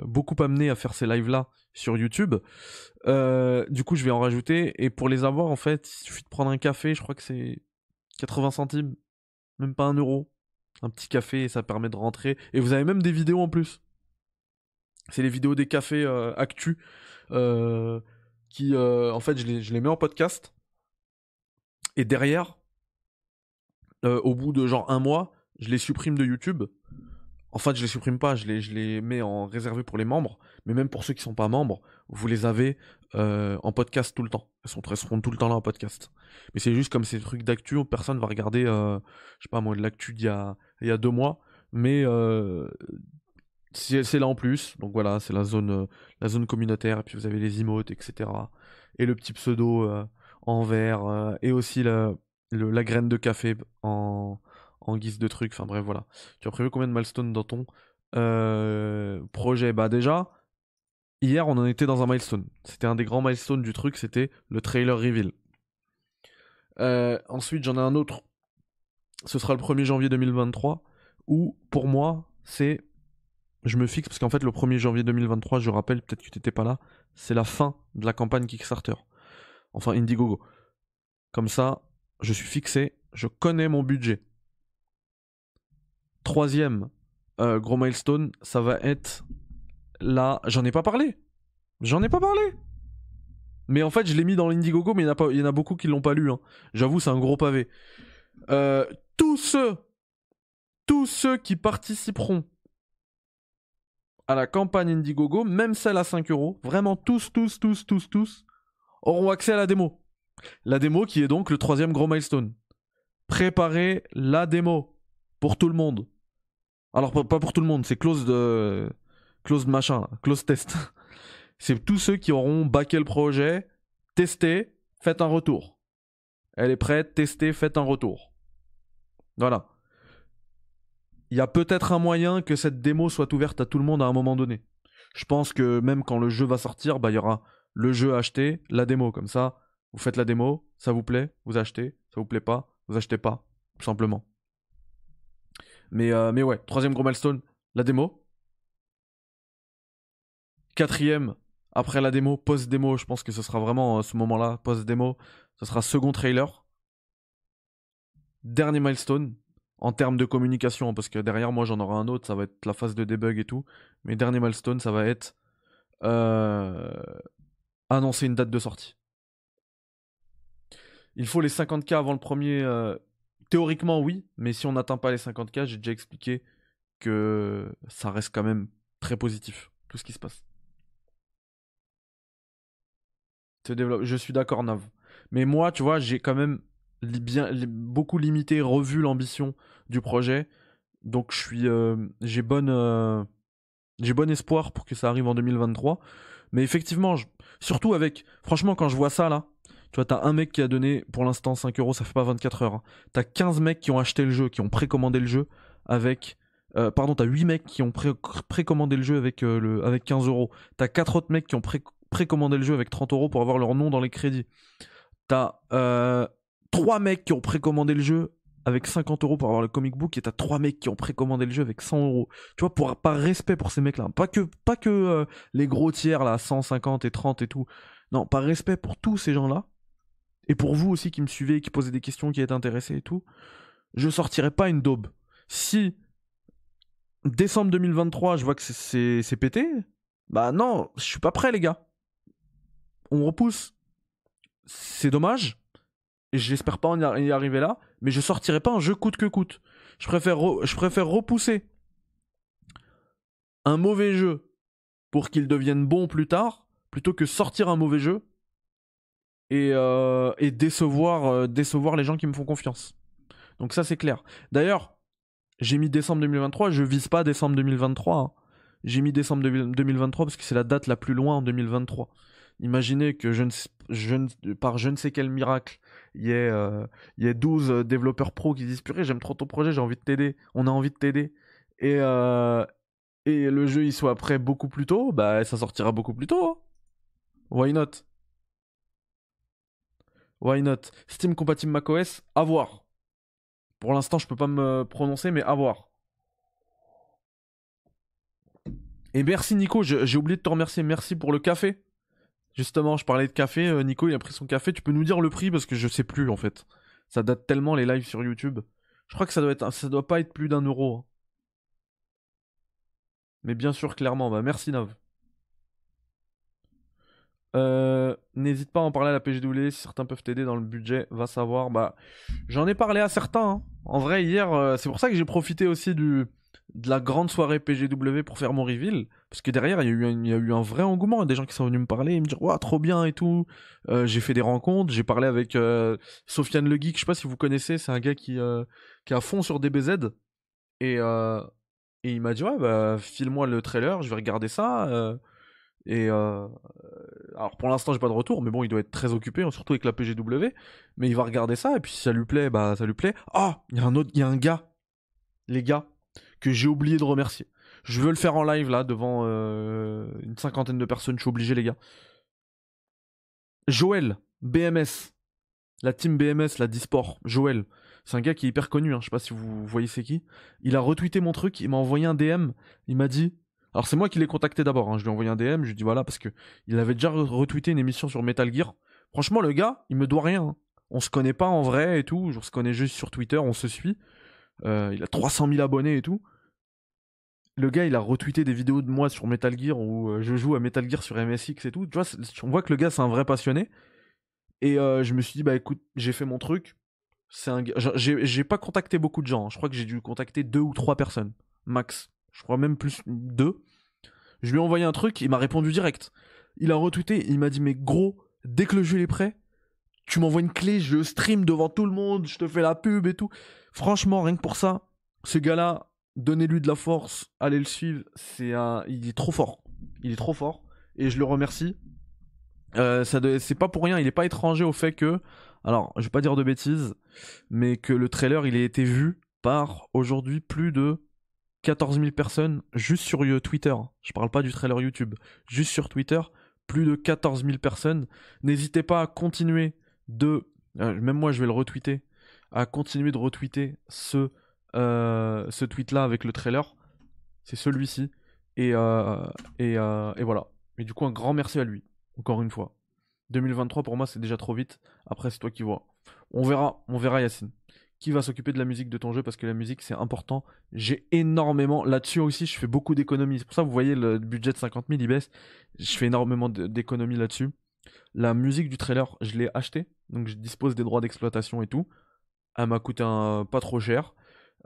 beaucoup amené à faire ces lives là sur YouTube. du coup, je vais en rajouter et pour les avoir, en fait, il suffit de prendre un café. Je crois que c'est 80 centimes, même pas un euro. Un petit café ça permet de rentrer. Et vous avez même des vidéos en plus. C'est les vidéos des cafés euh, actu euh, qui, euh, en fait, je les, je les, mets en podcast. Et derrière, au bout de genre un mois, je les supprime de YouTube. En fait, je les supprime pas, je les, je les mets en réservé pour les membres. Mais même pour ceux qui sont pas membres, vous les avez en podcast tout le temps. Elles, sont, elles seront tout le temps là en podcast. Mais c'est juste comme ces trucs d'actu, personne va regarder, je sais pas moi, de l'actu d'il y a, il y a deux mois. Mais c'est là en plus, donc voilà, c'est la zone, euh, la zone communautaire, et puis vous avez les emotes, etc. Et le petit pseudo euh, en vert, euh, et aussi le, la graine de café en, en guise de truc. Enfin bref, voilà. Tu as prévu combien de milestones dans ton projet? Bah déjà, hier on en était dans un milestone. C'était un des grands milestones du truc, c'était le trailer reveal. Ensuite, j'en ai un autre. Ce sera le 1er janvier 2023, où pour moi, c'est. Je me fixe parce qu'en fait, le 1er janvier 2023, je rappelle, peut-être que tu n'étais pas là, c'est la fin de la campagne Kickstarter. Enfin, Indiegogo. Comme ça, je suis fixé, je connais mon budget. Troisième euh, gros milestone, ça va être là. J'en ai pas parlé. J'en ai pas parlé. Mais en fait, je l'ai mis dans l'Indiegogo, mais il y, en a beaucoup qui l'ont pas lu. hein. J'avoue, c'est un gros pavé. Euh, tous ceux, tous ceux qui participeront à la campagne Indiegogo, même celle à 5 euros, vraiment tous, tous, tous, tous, tous, auront accès à la démo. La démo qui est donc le troisième gros milestone. Préparez la démo pour tout le monde. Alors pas pour tout le monde, c'est close de close machin, close test. C'est tous ceux qui auront backé le projet, testé, faites un retour. Elle est prête, testez, faites un retour. Voilà. Il y a peut-être un moyen que cette démo soit ouverte à tout le monde à un moment donné. Je pense que même quand le jeu va sortir, bah il y aura le jeu acheté, la démo comme ça. Vous faites la démo, ça vous plaît, vous achetez, ça vous plaît pas, vous achetez pas, tout simplement. Mais, euh, mais ouais, troisième gros milestone, la démo. Quatrième, après la démo, post-démo, je pense que ce sera vraiment euh, ce moment-là, post-démo, ce sera second trailer. Dernier milestone, en termes de communication, parce que derrière moi j'en aurai un autre, ça va être la phase de debug et tout. Mais dernier milestone, ça va être euh, annoncer une date de sortie. Il faut les 50k avant le premier. euh, Théoriquement, oui, mais si on n'atteint pas les 50k, j'ai déjà expliqué que ça reste quand même très positif, tout ce qui se passe. Je suis d'accord, Nav. Mais moi, tu vois, j'ai quand même beaucoup limité, revu l'ambition du projet. Donc, je suis, euh, j'ai bonne, euh, j'ai bon espoir pour que ça arrive en 2023. Mais effectivement, surtout avec, franchement, quand je vois ça là, tu vois, t'as un mec qui a donné pour l'instant 5 euros, ça fait pas 24 heures. hein. T'as 15 mecs qui ont acheté le jeu, qui ont précommandé le jeu avec. euh, pardon, t'as 8 mecs qui ont pré- précommandé le jeu avec, le, avec 15 euros. T'as 4 autres mecs qui ont pré- précommandé le jeu avec 30 euros pour avoir leur nom dans les crédits. T'as 3 mecs qui ont précommandé le jeu avec 50 euros pour avoir le comic book et t'as 3 mecs qui ont précommandé le jeu avec 100 euros. Tu vois, pour, par respect pour ces mecs-là. Pas que, pas que euh, les gros tiers là, 150 et 30 et tout. Non, par respect pour tous ces gens-là. Et pour vous aussi qui me suivez, qui posez des questions, qui êtes intéressés et tout. Je sortirai pas une daube. Si décembre 2023, je vois que c'est pété, bah non, je suis pas prêt les gars. On repousse. C'est dommage. Et j'espère pas y ar- y arriver là, mais je sortirai pas un jeu coûte que coûte. Je préfère, re- je préfère repousser un mauvais jeu pour qu'il devienne bon plus tard, plutôt que sortir un mauvais jeu et, euh, et décevoir, euh, décevoir les gens qui me font confiance. Donc ça c'est clair. D'ailleurs, j'ai mis décembre 2023, je vise pas décembre 2023. hein. J'ai mis décembre 2023 parce que c'est la date la plus loin en 2023. Imaginez que je ne, je par je ne sais quel miracle, il y ait, euh, il y ait 12 euh, développeurs pros qui disent Purée, j'aime trop ton projet, j'ai envie de t'aider, on a envie de t'aider. Et, euh, et le jeu il soit prêt beaucoup plus tôt, bah ça sortira beaucoup plus tôt. hein. Why not? Why not? Steam compatible macOS, à voir. Pour l'instant, je peux pas me prononcer, mais à voir. Et merci Nico, j'ai oublié de te remercier, merci pour le café. Justement, je parlais de café, euh, Nico il a pris son café, tu peux nous dire le prix parce que je sais plus en fait. Ça date tellement les lives sur YouTube. Je crois que ça doit être, doit pas être plus d'un euro. hein. Mais bien sûr, clairement, bah merci Nav. Euh, N'hésite pas à en parler à la PGW certains peuvent t'aider dans le budget, va savoir. Bah, j'en ai parlé à certains. hein. En vrai, hier, euh, c'est pour ça que j'ai profité aussi du, de la grande soirée PGW pour faire mon reveal. Parce que derrière, il y, a eu un, y a eu un vrai engouement. Il y a des gens qui sont venus me parler et me dire Waouh, trop bien et tout. Euh, j'ai fait des rencontres. J'ai parlé avec euh, Sofiane Le Geek. Je sais pas si vous connaissez. C'est un gars qui, euh, qui est à fond sur DBZ. Et, et il m'a dit Ouais, bah, file-moi le trailer. Je vais regarder ça. Et alors pour l'instant j'ai pas de retour, mais bon il doit être très occupé, hein, surtout avec la PGW. Mais il va regarder ça et puis si ça lui plaît, bah ça lui plaît. Ah, il y a un autre, il y a un gars, les gars, que j'ai oublié de remercier. Je veux le faire en live là devant euh, une cinquantaine de personnes. Je suis obligé les gars. Joël, BMS, la team BMS, la Disport. Joël, c'est un gars qui est hyper connu. Hein. Je sais pas si vous voyez c'est qui. Il a retweeté mon truc. Il m'a envoyé un DM. Il m'a dit alors c'est moi qui l'ai contacté d'abord, hein. je lui ai envoyé un DM, je lui ai dit voilà, parce que il avait déjà retweeté une émission sur Metal Gear. Franchement, le gars, il me doit rien. Hein. On se connaît pas en vrai et tout, on se connaît juste sur Twitter, on se suit. Euh, il a 300 000 abonnés et tout. Le gars, il a retweeté des vidéos de moi sur Metal Gear où euh, je joue à Metal Gear sur MSX et tout. Tu vois, on voit que le gars, c'est un vrai passionné. Et euh, je me suis dit, bah écoute, j'ai fait mon truc. C'est un J'ai pas contacté beaucoup de gens. Hein. Je crois que j'ai dû contacter deux ou trois personnes, max je crois même plus deux. Je lui ai envoyé un truc, il m'a répondu direct. Il a retweeté, il m'a dit mais gros, dès que le jeu est prêt, tu m'envoies une clé, je stream devant tout le monde, je te fais la pub et tout. Franchement, rien que pour ça, ce gars-là, donnez-lui de la force, allez le suivre, c'est un, il est trop fort, il est trop fort et je le remercie. Euh, ça c'est pas pour rien, il est pas étranger au fait que, alors je vais pas dire de bêtises, mais que le trailer il a été vu par aujourd'hui plus de 14 000 personnes juste sur Twitter. Je parle pas du trailer YouTube. Juste sur Twitter, plus de 14 000 personnes. N'hésitez pas à continuer de. Euh, même moi, je vais le retweeter. À continuer de retweeter ce, euh, ce tweet-là avec le trailer. C'est celui-ci. Et, euh, et, et voilà. Et du coup, un grand merci à lui. Encore une fois. 2023 pour moi, c'est déjà trop vite. Après, c'est toi qui vois. On verra. On verra, Yacine qui va s'occuper de la musique de ton jeu? Parce que la musique c'est important. J'ai énormément là-dessus aussi, je fais beaucoup d'économies. C'est pour ça que vous voyez le budget de 50 000 il baisse. Je fais énormément d'économies là-dessus. La musique du trailer, je l'ai acheté, donc je dispose des droits d'exploitation et tout. Elle m'a coûté pas trop cher.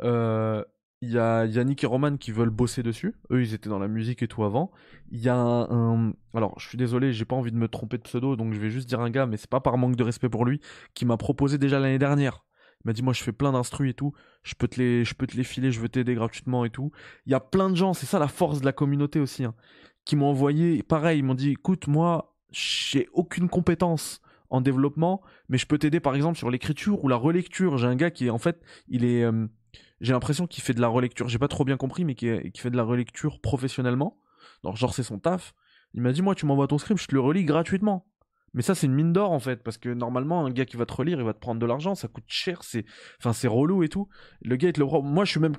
Euh, il y a Yannick et Roman qui veulent bosser dessus. Eux, ils étaient dans la musique et tout avant. Il y a un, Alors, je suis désolé, j'ai pas envie de me tromper de pseudo, donc je vais juste dire un gars, mais c'est pas par manque de respect pour lui, qui m'a proposé déjà l'année dernière il m'a dit moi je fais plein d'instrus et tout, je peux te les je peux te les filer, je veux t'aider gratuitement et tout. Il y a plein de gens, c'est ça la force de la communauté aussi hein, qui m'ont envoyé pareil, ils m'ont dit écoute moi j'ai aucune compétence en développement, mais je peux t'aider par exemple sur l'écriture ou la relecture. J'ai un gars qui est en fait, il est euh, j'ai l'impression qu'il fait de la relecture, j'ai pas trop bien compris mais qui, fait de la relecture professionnellement. Donc genre c'est son taf. Il m'a dit moi tu m'envoies ton script, je te le relis gratuitement. Mais ça, c'est une mine d'or en fait, parce que normalement, un gars qui va te relire, il va te prendre de l'argent, ça coûte cher, c'est, enfin, c'est relou et tout. Le gars, il te le Moi, je suis même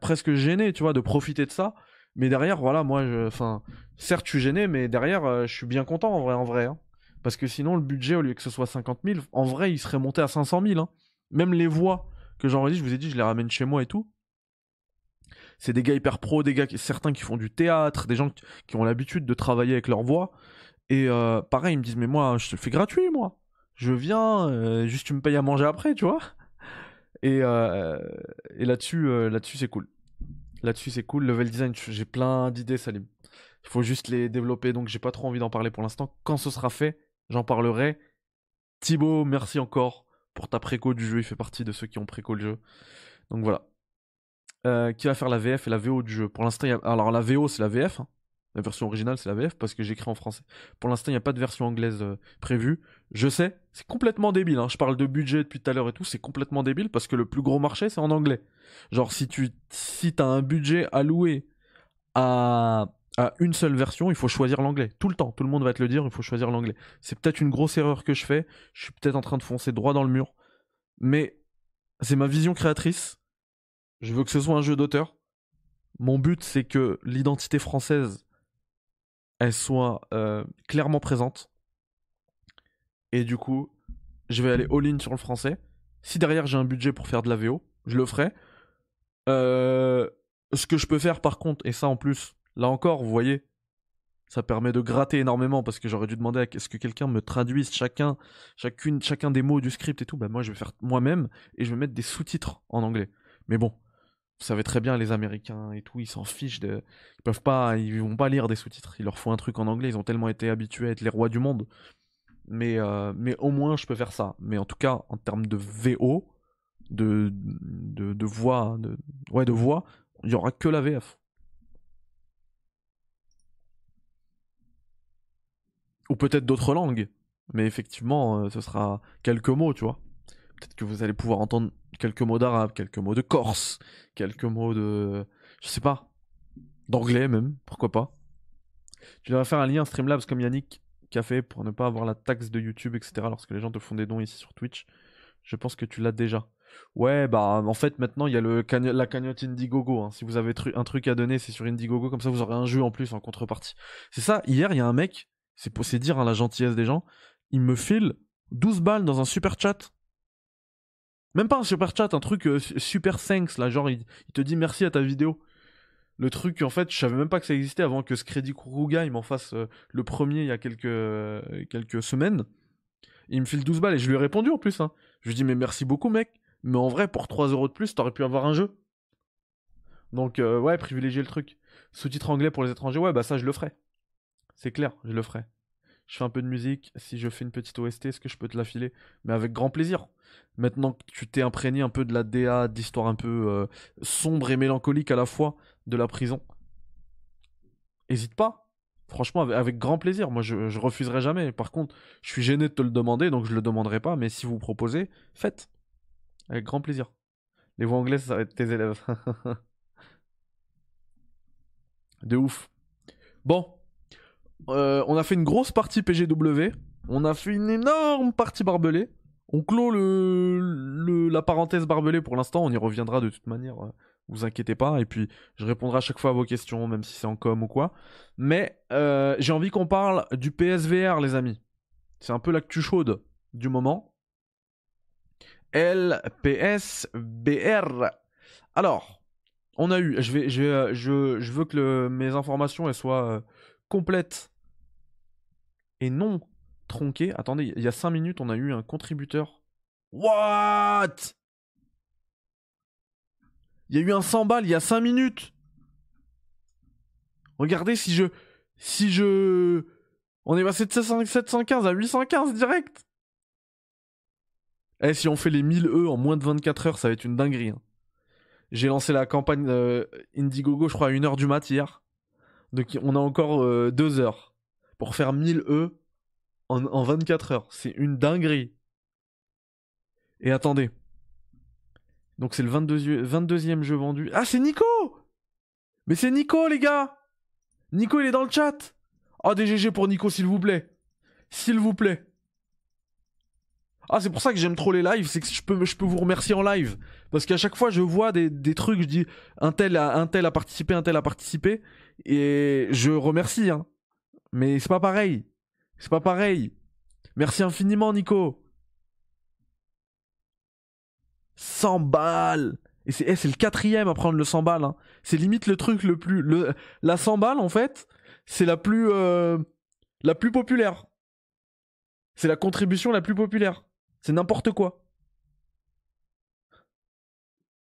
presque gêné, tu vois, de profiter de ça. Mais derrière, voilà, moi, enfin, certes, je suis gêné, mais derrière, euh, je suis bien content en vrai, en vrai. Hein. Parce que sinon, le budget, au lieu que ce soit 50 000, en vrai, il serait monté à 500 000. Hein. Même les voix que j'enregistre, je vous ai dit, je les ramène chez moi et tout. C'est des gars hyper pro, des gars, certains qui font du théâtre, des gens qui ont l'habitude de travailler avec leur voix. Et euh, pareil, ils me disent, mais moi, je te le fais gratuit, moi. Je viens, euh, juste tu me payes à manger après, tu vois. Et, euh, et là-dessus, là-dessus, c'est cool. Là-dessus, c'est cool. Level design, j'ai plein d'idées, Salim. Il faut juste les développer, donc j'ai pas trop envie d'en parler pour l'instant. Quand ce sera fait, j'en parlerai. Thibaut, merci encore pour ta préco du jeu. Il fait partie de ceux qui ont préco le jeu. Donc voilà. qui va faire la VF et la VO du jeu Pour l'instant, alors la VO, c'est la VF. Hein. La version originale, c'est la VF parce que j'écris en français. Pour l'instant, il n'y a pas de version anglaise euh, prévue. Je sais, c'est complètement débile. Hein. Je parle de budget depuis tout à l'heure et tout, c'est complètement débile parce que le plus gros marché, c'est en anglais. Genre, si tu si as un budget alloué à, à une seule version, il faut choisir l'anglais. Tout le temps, tout le monde va te le dire, il faut choisir l'anglais. C'est peut-être une grosse erreur que je fais. Je suis peut-être en train de foncer droit dans le mur. Mais c'est ma vision créatrice. Je veux que ce soit un jeu d'auteur. Mon but, c'est que l'identité française elle soit euh, clairement présente. Et du coup, je vais aller all-in sur le français. Si derrière j'ai un budget pour faire de la VO, je le ferai. Euh, ce que je peux faire par contre, et ça en plus, là encore, vous voyez, ça permet de gratter énormément parce que j'aurais dû demander à ce que quelqu'un me traduise chacun, chacune, chacun des mots du script et tout. Ben moi, je vais faire moi-même et je vais mettre des sous-titres en anglais. Mais bon, vous savez très bien, les Américains et tout, ils s'en fichent de. Ils peuvent pas, ils vont pas lire des sous-titres. Il leur faut un truc en anglais. Ils ont tellement été habitués à être les rois du monde. Mais, euh, au moins, je peux faire ça. Mais en tout cas, en termes de VO, de, de, de voix, de, ouais, de voix, il y aura que la VF. Ou peut-être d'autres langues. Mais effectivement, euh, ce sera quelques mots, tu vois. Peut-être que vous allez pouvoir entendre quelques mots d'arabe, quelques mots de corse, quelques mots de. Je sais pas. D'anglais même, pourquoi pas. Tu devrais faire un lien Streamlabs comme Yannick qui a fait pour ne pas avoir la taxe de YouTube, etc. lorsque les gens te font des dons ici sur Twitch. Je pense que tu l'as déjà. Ouais, bah en fait maintenant il y a le la cagnotte Indiegogo. Hein. Si vous avez un truc à donner, c'est sur Indiegogo, comme ça vous aurez un jeu en plus en contrepartie. C'est ça, hier il y a un mec, c'est pour hein, la gentillesse des gens, il me file 12 balles dans un super chat. Même pas un super chat, un truc euh, super thanks là, genre il, te dit merci à ta vidéo. Le truc, en fait, je savais même pas que ça existait avant que ce il m'en fasse euh, le premier il y a quelques, euh, quelques semaines. Il me file 12 balles et je lui ai répondu en plus. Hein. Je lui ai dit mais merci beaucoup mec. Mais en vrai, pour 3 euros de plus, t'aurais pu avoir un jeu. Donc, ouais, privilégier le truc. Sous-titre anglais pour les étrangers, ouais, bah ça, je le ferai. C'est clair, je le ferai. Je fais un peu de musique. Si je fais une petite OST, est-ce que je peux te la filer Mais avec grand plaisir. Maintenant que tu t'es imprégné un peu de la DA, d'histoire un peu euh, sombre et mélancolique à la fois de la prison, hésite pas. Franchement, avec, grand plaisir. Moi, je, je refuserai jamais. Par contre, je suis gêné de te le demander, donc je le demanderai pas. Mais si vous proposez, faites. Avec grand plaisir. Les voix anglaises, ça va être tes élèves. de ouf. Bon. Euh, on a fait une grosse partie PGW. On a fait une énorme partie barbelée. On clôt la parenthèse barbelée pour l'instant. On y reviendra de toute manière. Euh, vous inquiétez pas. Et puis, je répondrai à chaque fois à vos questions, même si c'est en com ou quoi. Mais euh, j'ai envie qu'on parle du PSVR, les amis. C'est un peu l'actu chaude du moment. LPSBR. Alors, on a eu, je, veux que mes informations soient complètes et non tronquées. Attendez, il y a 5 minutes, on a eu un contributeur. What? Il y a eu un 100 balles il y a 5 minutes. Regardez si je. Si je. On est passé de 715 à 815 direct. Eh, si on fait les 1000 E en moins de 24 heures, ça va être une dinguerie. Hein. J'ai lancé la campagne euh, Indiegogo, je crois, à 1h du mat hier. Donc on a encore 2 euh, heures pour faire 1000 E en, 24 heures. C'est une dinguerie. Et attendez. Donc c'est le 22, 22e jeu vendu. Ah, c'est Nico Mais c'est Nico, les gars Nico, il est dans le chat Oh, des GG pour Nico, s'il vous plaît. S'il vous plaît. Ah, c'est pour ça que j'aime trop les lives, c'est que je peux, vous remercier en live. Parce qu'à chaque fois, je vois des, des, trucs, je dis un tel, a, un a participé, un tel a participé, et je remercie. Hein. Mais c'est pas pareil. C'est pas pareil. Merci infiniment, Nico. 100 balles. Et c'est eh, c'est le quatrième à prendre le 100 balles. Hein. C'est limite le truc le plus. La 100 balles, en fait, c'est la plus. Euh, la plus populaire. C'est la contribution la plus populaire. C'est n'importe quoi.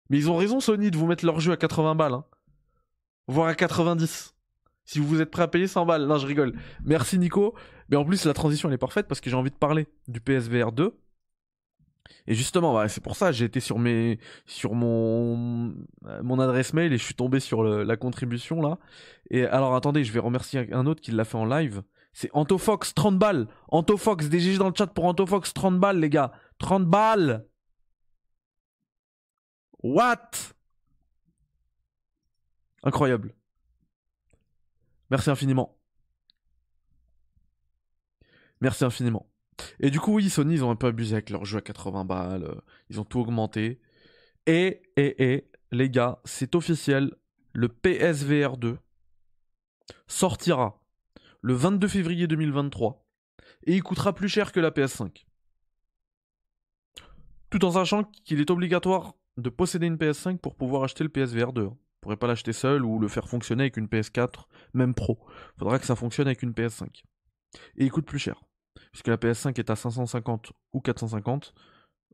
Mais ils ont raison, Sony, de vous mettre leur jeu à 80 balles. Hein. Voire à 90. Si vous êtes prêt à payer 100 balles. Non, je rigole. Merci, Nico. Mais en plus, la transition, elle est parfaite parce que j'ai envie de parler du PSVR 2. Et justement, c'est pour ça j'ai été sur mes sur mon mon adresse mail et je suis tombé sur la contribution là. Et alors attendez, je vais remercier un autre qui l'a fait en live. C'est Antofox, 30 balles. Antofox, DGG dans le chat pour Antofox, 30 balles, les gars. 30 balles. What? Incroyable. Merci infiniment. Merci infiniment. Et du coup, oui, Sony, ils ont un peu abusé avec leur jeu à 80 balles. Euh, ils ont tout augmenté. Et, et, et, les gars, c'est officiel. Le PSVR 2 sortira le 22 février 2023 et il coûtera plus cher que la PS5. Tout en sachant qu'il est obligatoire de posséder une PS5 pour pouvoir acheter le PSVR 2. On pourrait pas l'acheter seul ou le faire fonctionner avec une PS4, même pro. Faudra que ça fonctionne avec une PS5. Et il coûte plus cher. Puisque la PS5 est à 550 ou 450,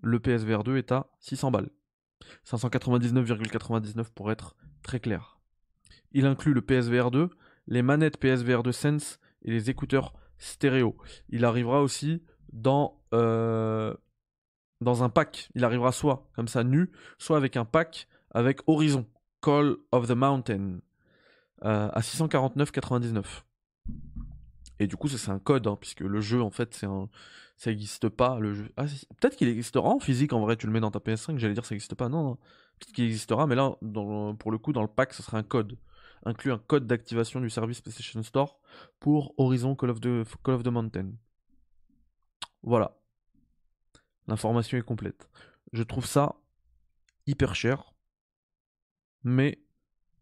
le PSVR 2 est à 600 balles. 599,99 pour être très clair. Il inclut le PSVR 2, les manettes PSVR 2 Sense et les écouteurs stéréo. Il arrivera aussi dans, euh, dans un pack. Il arrivera soit comme ça nu, soit avec un pack avec Horizon, Call of the Mountain, euh, à 649,99. Et du coup, ça c'est un code, hein, puisque le jeu, en fait, c'est un... ça n'existe pas. Le jeu... Ah, peut-être qu'il existera en physique, en vrai, tu le mets dans ta PS5, j'allais dire ça n'existe pas. Non, non. peut-être qu'il existera, mais là, pour le coup, dans le pack, ce sera un code. Inclut un code d'activation du service PlayStation Store pour Horizon Call of Call of the Mountain. Voilà. L'information est complète. Je trouve ça hyper cher, mais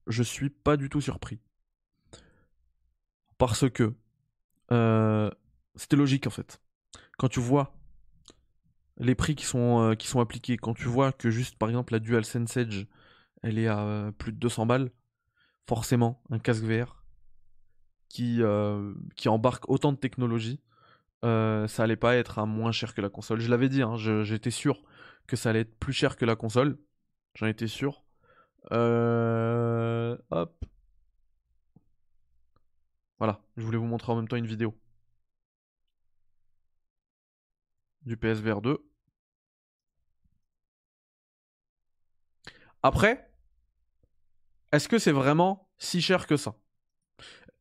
je suis pas du tout surpris. Parce que euh, c'était logique en fait. Quand tu vois les prix qui sont, euh, appliqués, quand tu vois que juste par exemple la DualSense Edge, elle est à euh, plus de 200 balles, forcément un casque VR qui, embarque autant de technologie, ça allait pas être à moins cher que la console. Je l'avais dit, hein, j'étais sûr que ça allait être plus cher que la console. J'en étais sûr. Hop. Voilà, je voulais vous montrer en même temps une vidéo du PSVR 2. Après, est-ce que c'est vraiment si cher que ça?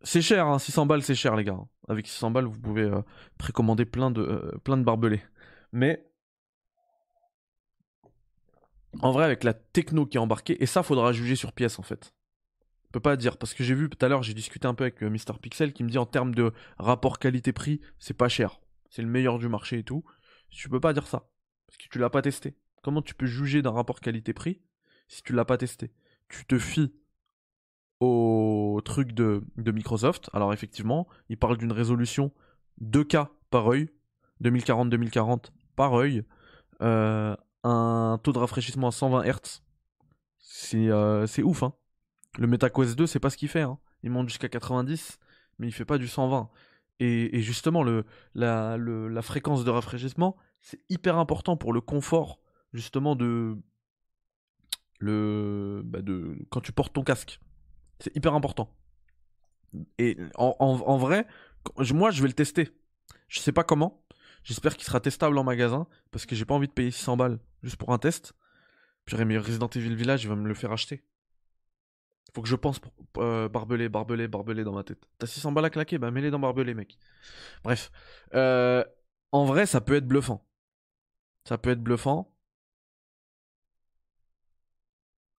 C'est cher, hein, 600 balles c'est cher les gars. Avec 600 balles vous pouvez euh, précommander plein de, euh, plein de barbelés. Mais en vrai avec la techno qui est embarquée, et ça faudra juger sur pièce en fait. Je peux pas dire parce que j'ai vu tout à l'heure, j'ai discuté un peu avec euh, Mister Pixel qui me dit en termes de rapport qualité-prix, c'est pas cher. C'est le meilleur du marché et tout. Tu peux pas dire ça parce que tu l'as pas testé. Comment tu peux juger d'un rapport qualité-prix si tu l'as pas testé? Tu te fies au truc de, Microsoft. Alors effectivement, il parle d'une résolution 2K par œil, 2040-2040 par œil, euh, un taux de rafraîchissement à 120 Hz. Euh, c'est ouf, hein. Le MetaQuest 2, c'est pas ce qu'il fait. Hein. Il monte jusqu'à 90, mais il fait pas du 120. Et, justement, la, fréquence de rafraîchissement, c'est hyper important pour le confort, justement, de. Le, bah quand tu portes ton casque. C'est hyper important. Et en, en, vrai, moi, je vais le tester. Je sais pas comment. J'espère qu'il sera testable en magasin, parce que j'ai pas envie de payer 600 balles juste pour un test. Puis Resident Evil Village, il va me le faire acheter. Faut que je pense euh, barbelé, barbelé, barbelé dans ma tête. T'as 600 balles à claquer? Bah mets-les dans barbelé, mec. Bref. Euh, en vrai, ça peut être bluffant. Ça peut être bluffant.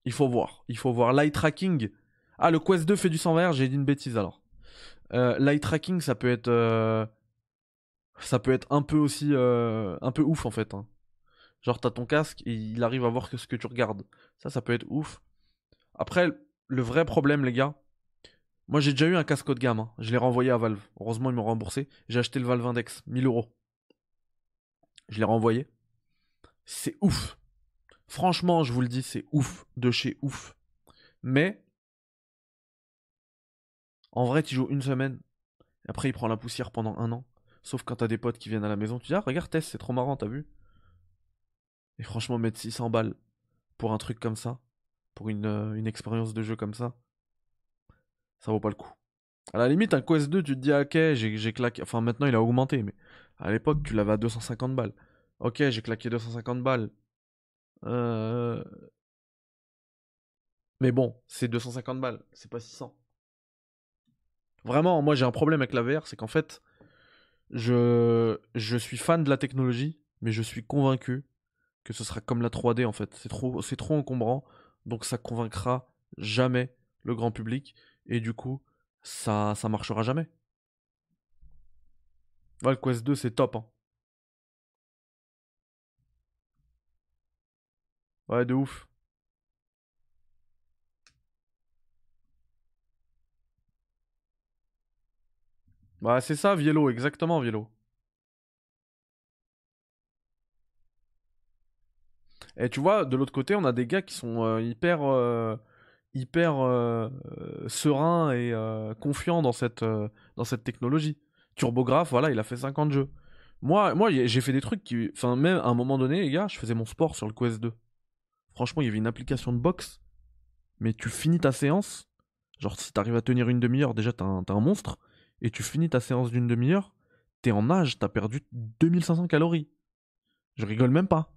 Il faut voir. Il faut voir. Light tracking. Ah, le Quest 2 fait du 120 j'ai dit une bêtise alors. Euh, light tracking, ça peut être. Ça peut être un peu aussi. un peu ouf en fait. Hein. Genre, t'as ton casque et il arrive à voir ce que tu regardes. Ça, ça peut être ouf. Après, le vrai problème, les gars, moi j'ai déjà eu un casque haut de gamme. Hein. Je l'ai renvoyé à Valve. Heureusement, ils m'ont remboursé. J'ai acheté le Valve Index, 1000 euros. Je l'ai renvoyé. C'est ouf. Franchement, je vous le dis, c'est ouf. De chez ouf. Mais, en vrai, tu joues une semaine. Après, il prend la poussière pendant un an. Sauf quand t'as des potes qui viennent à la maison. Tu dis, ah, regarde, Tess, c'est trop marrant, t'as vu? Et franchement, mettre 600 balles pour un truc comme ça pour euh, une, expérience de jeu comme ça, ça vaut pas le coup. À la limite, un Quest 2, tu te dis, ah, ok, j'ai claqué. Enfin, maintenant, il a augmenté, mais à l'époque, tu l'avais à 250 balles. Ok, j'ai claqué 250 balles. Euh, mais bon, c'est 250 balles, c'est pas 600. Vraiment, moi, j'ai un problème avec la VR, c'est qu'en fait, je... je suis fan de la technologie, mais je suis convaincu que ce sera comme la 3D, en fait. C'est trop, trop encombrant donc ça convaincra jamais le grand public et du coup ça ça marchera jamais. Ouais, le Quest 2 c'est top hein. Ouais, de ouf. Ouais, c'est ça, Vielo, exactement, Vielo. Et tu vois, de l'autre côté, on a des gars qui sont euh, hyper, euh, hyper euh, sereins et confiants dans cette, dans cette technologie. TurboGrafx, voilà, il a fait 50 jeux. Moi, moi j'ai fait des trucs qui. Enfin, même à un moment donné, les gars, je faisais mon sport sur le Quest 2. Franchement, il y avait une application de boxe. Mais tu finis ta séance. Genre, si t'arrives à tenir une demi-heure, déjà, un, un monstre. Et tu finis ta séance d'une demi-heure. T'es en âge, t'as perdu 2500 calories. Je rigole même pas.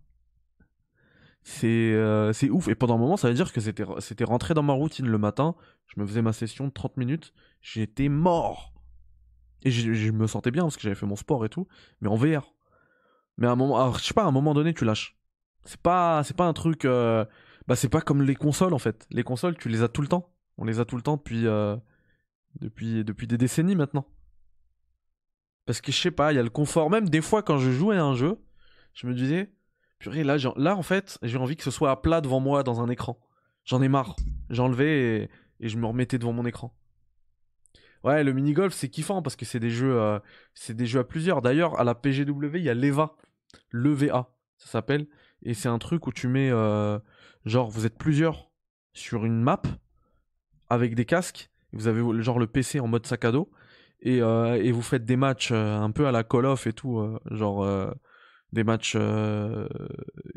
Euh, c'est ouf. Et pendant un moment, ça veut dire que c'était rentré dans ma routine le matin. Je me faisais ma session de 30 minutes. J'étais mort. Et je, me sentais bien parce que j'avais fait mon sport et tout, mais en VR. Mais à un moment, je sais pas, à un moment donné, tu lâches. C'est pas, pas un truc. euh, bah, c'est pas comme les consoles en fait. Les consoles, tu les as tout le temps. On les a tout le temps depuis, euh, depuis, depuis des décennies maintenant. Parce que je sais pas, il y a le confort. Même des fois, quand je jouais à un jeu, je me disais, purée, là, là en fait, j'ai envie que ce soit à plat devant moi dans un écran. J'en ai marre. J'enlevais et, et je me remettais devant mon écran. Ouais, le mini-golf, c'est kiffant parce que c'est des jeux, euh, des jeux à plusieurs. D'ailleurs, à la PGW, il y a l'EVA. L'EVA, ça s'appelle. Et c'est un truc où tu mets, euh, genre, vous êtes plusieurs sur une map avec des casques. Vous avez genre le PC en mode sac à dos. Et, euh, et vous faites des matchs euh, un peu à la Call of et tout. euh, genre, des matchs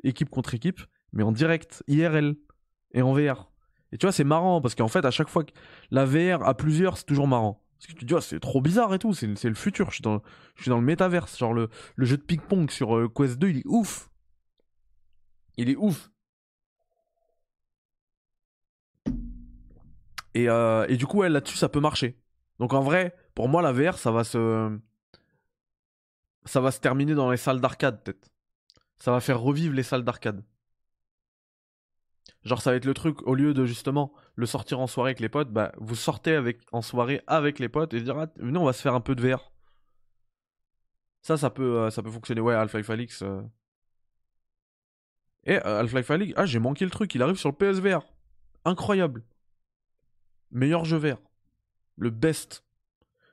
équipe contre équipe, mais en direct, IRL et en VR. Et tu vois, c'est marrant parce qu'en fait, à chaque fois que la VR à plusieurs, c'est toujours marrant. Parce que tu te dis, Ah, c'est trop bizarre et tout, c'est le futur, je suis dans, je suis dans le métaverse. Genre, le, le jeu de ping-pong sur Quest 2, il est ouf. Il est ouf. Et, euh, et du coup, là-dessus, ça peut marcher. Donc en vrai, pour moi, la VR, ça va se. Ça va se terminer dans les salles d'arcade, peut-être. Ça va faire revivre les salles d'arcade. Genre, ça va être le truc, au lieu de justement le sortir en soirée avec les potes, bah, vous sortez en soirée avec les potes et dire, ah, on va se faire un peu de VR. Ça, ça peut, euh, ça peut fonctionner. Ouais, Half-Life Alyx. euh. Et euh, Half-Life Alyx, ah, j'ai manqué le truc, il arrive sur le PSVR. Incroyable. Meilleur jeu VR. Le best.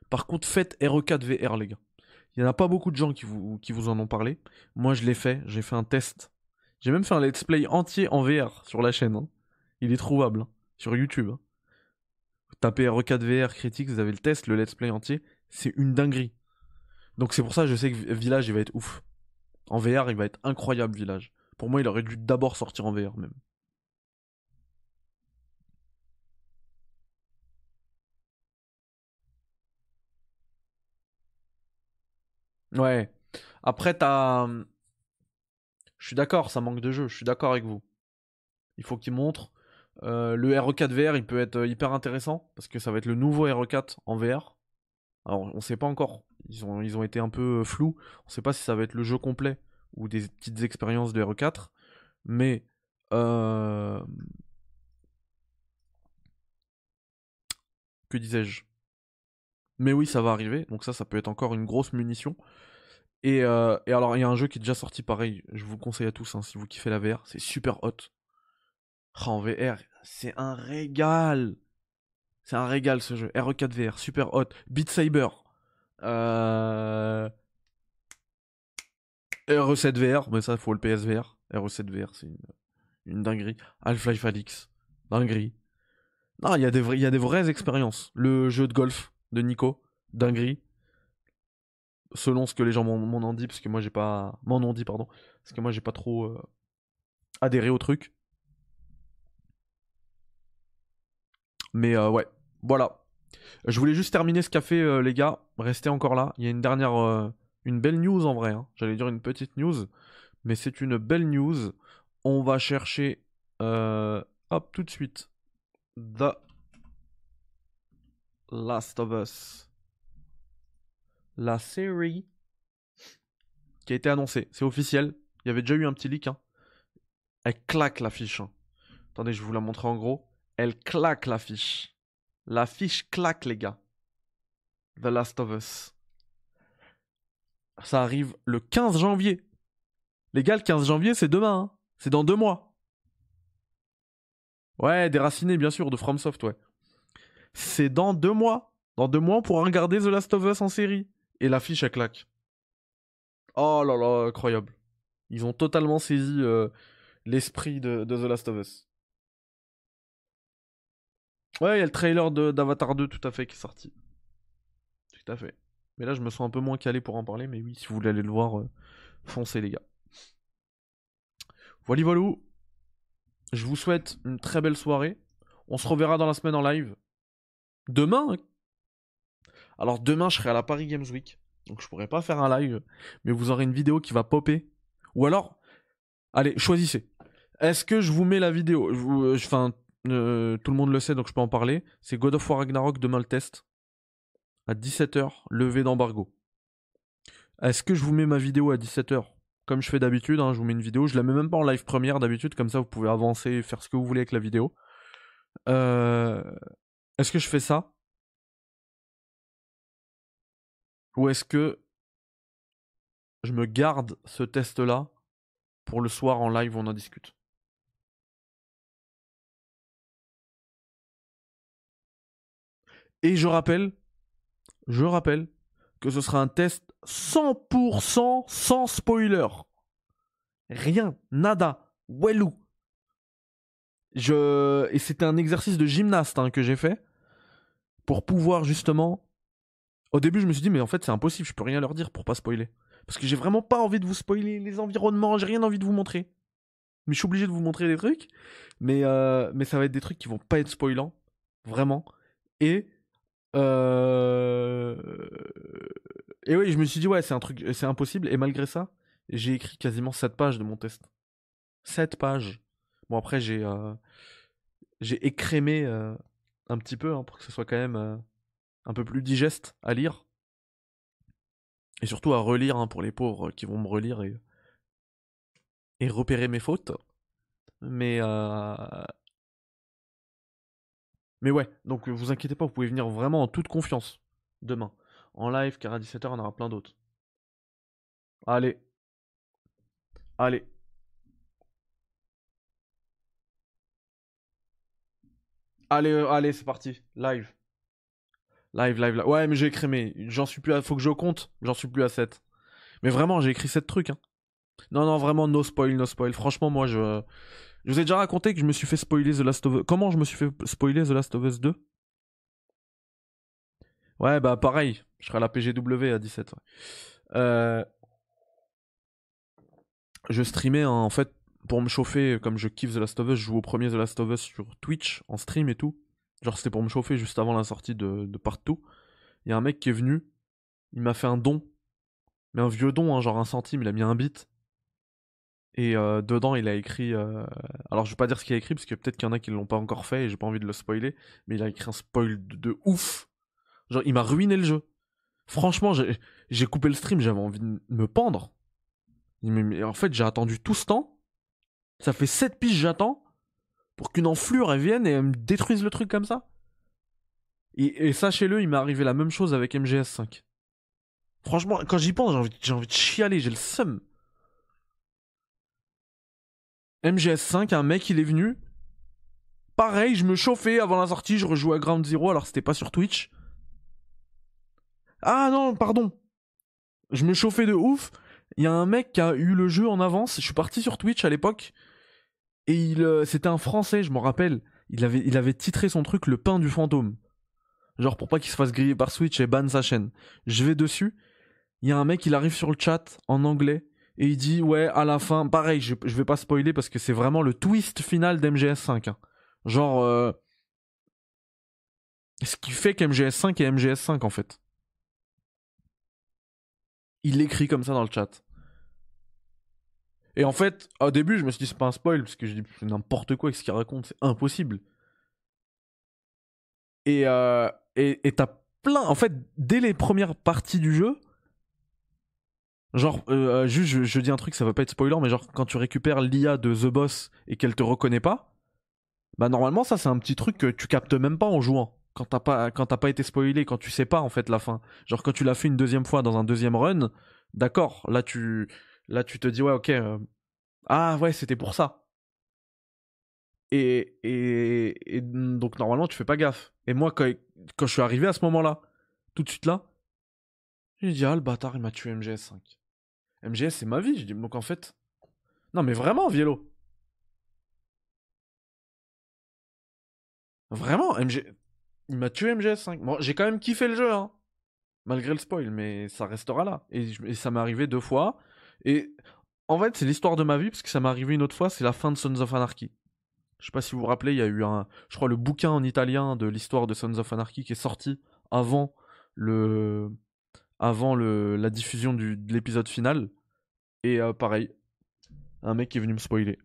Par contre, faites E RE4 VR, les gars. Il n'y en a pas beaucoup de gens qui vous, en ont parlé. Moi, je l'ai fait. J'ai fait un test. J'ai même fait un let's play entier en VR sur la chaîne. hein. Il est trouvable hein, sur YouTube. hein. Tapez RE4 VR critique, vous avez le test, le let's play entier. C'est une dinguerie. Donc c'est pour ça que je sais que Vi- Village, il va être ouf. En VR, il va être incroyable, Village. Pour moi, il aurait dû d'abord sortir en VR, même. Ouais. Après, t'as. Je suis d'accord, ça manque de jeu. Je suis d'accord avec vous. Il faut qu'ils montrent. Euh, le RE4 VR, il peut être euh, hyper intéressant parce que ça va être le nouveau RE4 en VR. Alors, on sait pas encore. Ils ont, été un peu euh, flous. On sait pas si ça va être le jeu complet ou des petites expériences de RE4. Mais. euh, Que disais-je? Mais oui, ça va arriver. Donc, ça, ça peut être encore une grosse munition. Et, euh, et alors, il y a un jeu qui est déjà sorti pareil. Je vous le conseille à tous hein, si vous kiffez la VR. C'est super hot. Ah, en VR, c'est un régal. C'est un régal ce jeu. RE4 VR, super hot. Beat Saber. Euh... RE7 VR, mais ça, faut le PSVR. RE7 VR, c'est une, dinguerie. Half-Life Alyx, dinguerie. Non, il y, y a des vraies expériences. Le jeu de golf de Nico, dinguerie. Selon ce que les gens m'en ont dit, parce que moi j'ai pas. M'en ont dit, pardon. Parce que moi j'ai pas trop euh, adhéré au truc. Mais euh, ouais, voilà. Je voulais juste terminer ce café, euh, les gars. Restez encore là. Il y a une dernière, une belle news en vrai. hein. J'allais dire une petite news, mais c'est une belle news. On va chercher, hop, tout de suite, Last of Us, la série qui a été annoncée. C'est officiel. Il y avait déjà eu un petit leak. hein. Elle claque l'affiche. hein. Attendez, je vous la montrer en gros. Elle claque l'affiche. L'affiche claque, les gars. The Last of Us. Ça arrive le 15 janvier. Les gars, le 15 janvier, c'est demain. hein. C'est dans deux mois. Ouais, déraciné, bien sûr, de FromSoft, ouais. C'est dans deux mois. Dans deux mois, on pourra regarder The Last of Us en série. Et l'affiche, elle claque. Oh là là, incroyable. Ils ont totalement saisi euh, l'esprit de, The Last of Us. Ouais, il y a le trailer d'Avatar 2 tout à fait qui est sorti. Tout à fait. Mais là, je me sens un peu moins calé pour en parler, mais oui, si vous voulez aller le voir, euh, foncez les gars. Voilà, voilà. Je vous souhaite une très belle soirée. On se reverra dans la semaine en live. Demain hein. Alors demain, je serai à la Paris Games Week. Donc je pourrai pas faire un live, mais vous aurez une vidéo qui va popper. Ou alors, allez, choisissez. Est-ce que je vous mets la vidéo? Euh, Enfin, euh, tout le monde le sait, donc je peux en parler. C'est God of War Ragnarok demain le test. à 17h, levé d'embargo. Est-ce que je vous mets ma vidéo à 17h Comme je fais d'habitude, hein, je vous mets une vidéo. Je la mets même pas en live première d'habitude, comme ça vous pouvez avancer faire ce que vous voulez avec la vidéo. Euh, Est-ce que je fais ça? Ou est-ce que je me garde ce test-là pour le soir en live où on en discute? Et je rappelle, je rappelle que ce sera un test 100% sans spoiler. Rien, nada, wellou. Je... Et c'était un exercice de gymnaste hein, que j'ai fait pour pouvoir justement. Au début, je me suis dit, mais en fait, c'est impossible, je peux rien leur dire pour pas spoiler. Parce que j'ai vraiment pas envie de vous spoiler les environnements, j'ai rien envie de vous montrer. Mais je suis obligé de vous montrer des trucs. Mais, euh, mais ça va être des trucs qui vont pas être spoilants. Vraiment. Et euh... Et oui, je me suis dit, ouais, c'est un truc, c'est impossible. Et malgré ça, j'ai écrit quasiment 7 pages de mon test. 7 pages. Bon, après, j'ai euh... j'ai écrémé un petit peu hein, pour que ce soit quand même euh, un peu plus digeste à lire. Et surtout à relire hein, pour les pauvres qui vont me relire et, et repérer mes fautes. Mais euh, mais ouais, donc vous inquiétez pas, vous pouvez venir vraiment en toute confiance demain. En live, car à 17h, on aura plein d'autres. Allez. Allez. Allez, euh, allez, c'est parti. Live. Live, live, live. Ouais, mais j'ai écrémé. J'en suis plus à... Faut que je compte. J'en suis plus à 7. Mais vraiment, j'ai écrit 7 trucs. Hein. Non, non, vraiment, no spoil, no spoil. Franchement, moi, je... Je vous ai déjà raconté que je me suis fait spoiler The Last of Us. Comment je me suis fait spoiler The Last of Us 2 Ouais, bah pareil. Je serai à la PGW à 17. Euh... Je streamais en fait pour me chauffer, comme je kiffe The Last of Us, je joue au premier The Last of Us sur Twitch en stream et tout. Genre c'était pour me chauffer juste avant la sortie de, de Partout. Il y a un mec qui est venu, il m'a fait un don. Mais un vieux don, hein, genre un centime, il a mis un bit. Et euh, dedans, il a écrit. Euh... Alors, je vais pas dire ce qu'il a écrit, parce que peut-être qu'il y en a qui l'ont pas encore fait et j'ai pas envie de le spoiler. Mais il a écrit un spoil de, de ouf. Genre, il m'a ruiné le jeu. Franchement, j'ai coupé le stream, j'avais envie de me pendre. Mais, en fait, j'ai attendu tout ce temps. Ça fait 7 piges, j'attends. Pour qu'une enflure, elle vienne et elle me détruise le truc comme ça. Et, sachez-le, il m'est arrivé la même chose avec MGS5. Franchement, quand j'y pense, j'ai envie, envie de chialer, j'ai le seum. MGS5, un mec, il est venu. Pareil, je me chauffais avant la sortie, je rejouais à Ground Zero, alors c'était pas sur Twitch. Ah non, pardon. Je me chauffais de ouf. Il y a un mec qui a eu le jeu en avance. Je suis parti sur Twitch à l'époque. Et euh, c'était un français, je m'en rappelle. Il avait, il avait titré son truc Le pain du fantôme. Genre pour pas qu'il se fasse griller par Switch et ban sa chaîne. Je vais dessus. Il y a un mec, il arrive sur le chat en anglais. Et il dit, ouais, à la fin, pareil, je, je vais pas spoiler parce que c'est vraiment le twist final d'MGS5. Hein. Genre, euh, ce qui fait qu'MGS5 est MGS5 en fait. Il l'écrit comme ça dans le chat. Et en fait, au début, je me suis dit, c'est pas un spoil, parce que je dis n'importe quoi avec ce qu'il raconte, c'est impossible. Et euh, et t'as plein. En fait, dès les premières parties du jeu, genre, euh, juste, je, dis un truc, ça va pas être spoiler, mais genre, quand tu récupères l'IA de The Boss et qu'elle te reconnaît pas, bah normalement, ça, c'est un petit truc que tu captes même pas en jouant quand t'as pas quand pas été spoilé, quand tu sais pas en fait la fin. Genre quand tu l'as fait une deuxième fois dans un deuxième run, d'accord, là tu là tu te dis ouais ok euh, ah ouais c'était pour ça. Et, et, donc normalement tu fais pas gaffe. Et moi quand, quand je suis arrivé à ce moment-là, tout de suite là, j'ai dit ah le bâtard il m'a tué MGS5. MGS c'est ma vie, je dis donc en fait non mais vraiment Vielo. Vraiment, MG... Il m'a tué MGS5. Bon, j'ai quand même kiffé le jeu, hein. Malgré le spoil, mais ça restera là. Et, ça m'est arrivé deux fois. Et en fait, c'est l'histoire de ma vie, parce que ça m'est arrivé une autre fois, c'est la fin de Sons of Anarchy. Je sais pas si vous vous rappelez, il y a eu un, je crois, le bouquin en italien de l'histoire de Sons of Anarchy qui est sorti avant le, avant le, la diffusion de l'épisode final. Et euh, pareil, un mec est venu me spoiler.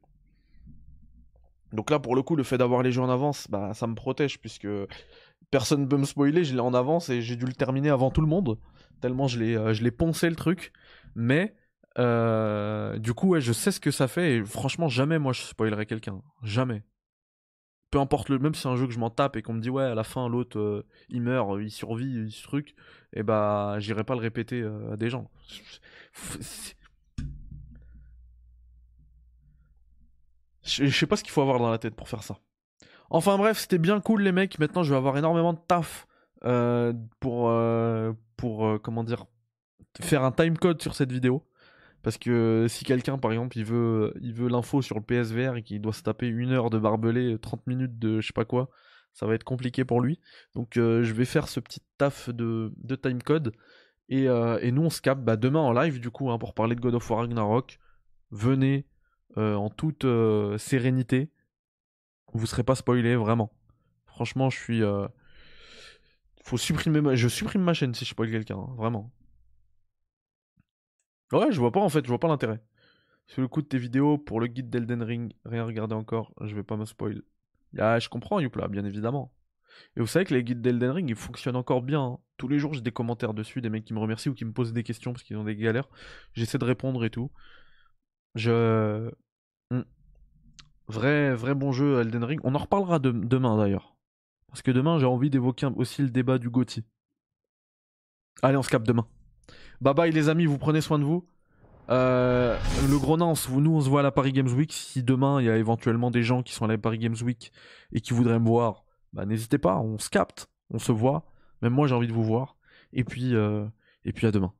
Donc là, pour le coup, le fait d'avoir les jeux en avance, bah, ça me protège, puisque personne peut me spoiler, je l'ai en avance et j'ai dû le terminer avant tout le monde. Tellement je l'ai, euh, je l'ai poncé le truc. Mais euh, du coup, ouais, je sais ce que ça fait et franchement, jamais moi je spoilerai quelqu'un. Jamais. Peu importe le, même si c'est un jeu que je m'en tape et qu'on me dit ouais à la fin l'autre euh, il meurt, il survit, il ce truc, et bah j'irai pas le répéter euh, à des gens. Je sais pas ce qu'il faut avoir dans la tête pour faire ça. Enfin bref, c'était bien cool les mecs. Maintenant, je vais avoir énormément de taf pour, pour comment dire, faire un timecode sur cette vidéo. Parce que si quelqu'un, par exemple, il veut, il veut l'info sur le PSVR et qu'il doit se taper une heure de barbelé, 30 minutes de je sais pas quoi, ça va être compliqué pour lui. Donc je vais faire ce petit taf de, de timecode. Et, et nous, on se capte bah, demain en live, du coup, hein, pour parler de God of War Ragnarok. Venez en toute sérénité vous serez pas spoilé vraiment. Franchement, je suis. Euh, faut supprimer ma... Je supprime ma chaîne si je spoil quelqu'un, hein, vraiment. Ouais, je vois pas en fait, je vois pas l'intérêt. Sur le coup de tes vidéos pour le guide d'Elden Ring, rien regarder encore, je vais pas me spoil. Ah, je comprends Youpla, bien évidemment. Et vous savez que les guides d'Elden Ring, ils fonctionnent encore bien. Hein. Tous les jours, j'ai des commentaires dessus, des mecs qui me remercient ou qui me posent des questions parce qu'ils ont des galères. J'essaie de répondre et tout. Je. Hmm. Vrai, vrai bon jeu Elden Ring. On en reparlera demain d'ailleurs. Parce que demain, j'ai envie d'évoquer aussi le débat du Gotti. Allez, on se capte demain. Bye bye les amis, vous prenez soin de vous. Euh, le gros Nance, nous on se voit à la Paris Games Week. Si demain il y a éventuellement des gens qui sont à la Paris Games Week et qui voudraient me voir, bah n'hésitez pas, on se capte, on se voit. Même moi j'ai envie de vous voir. Et puis, euh, et puis à demain.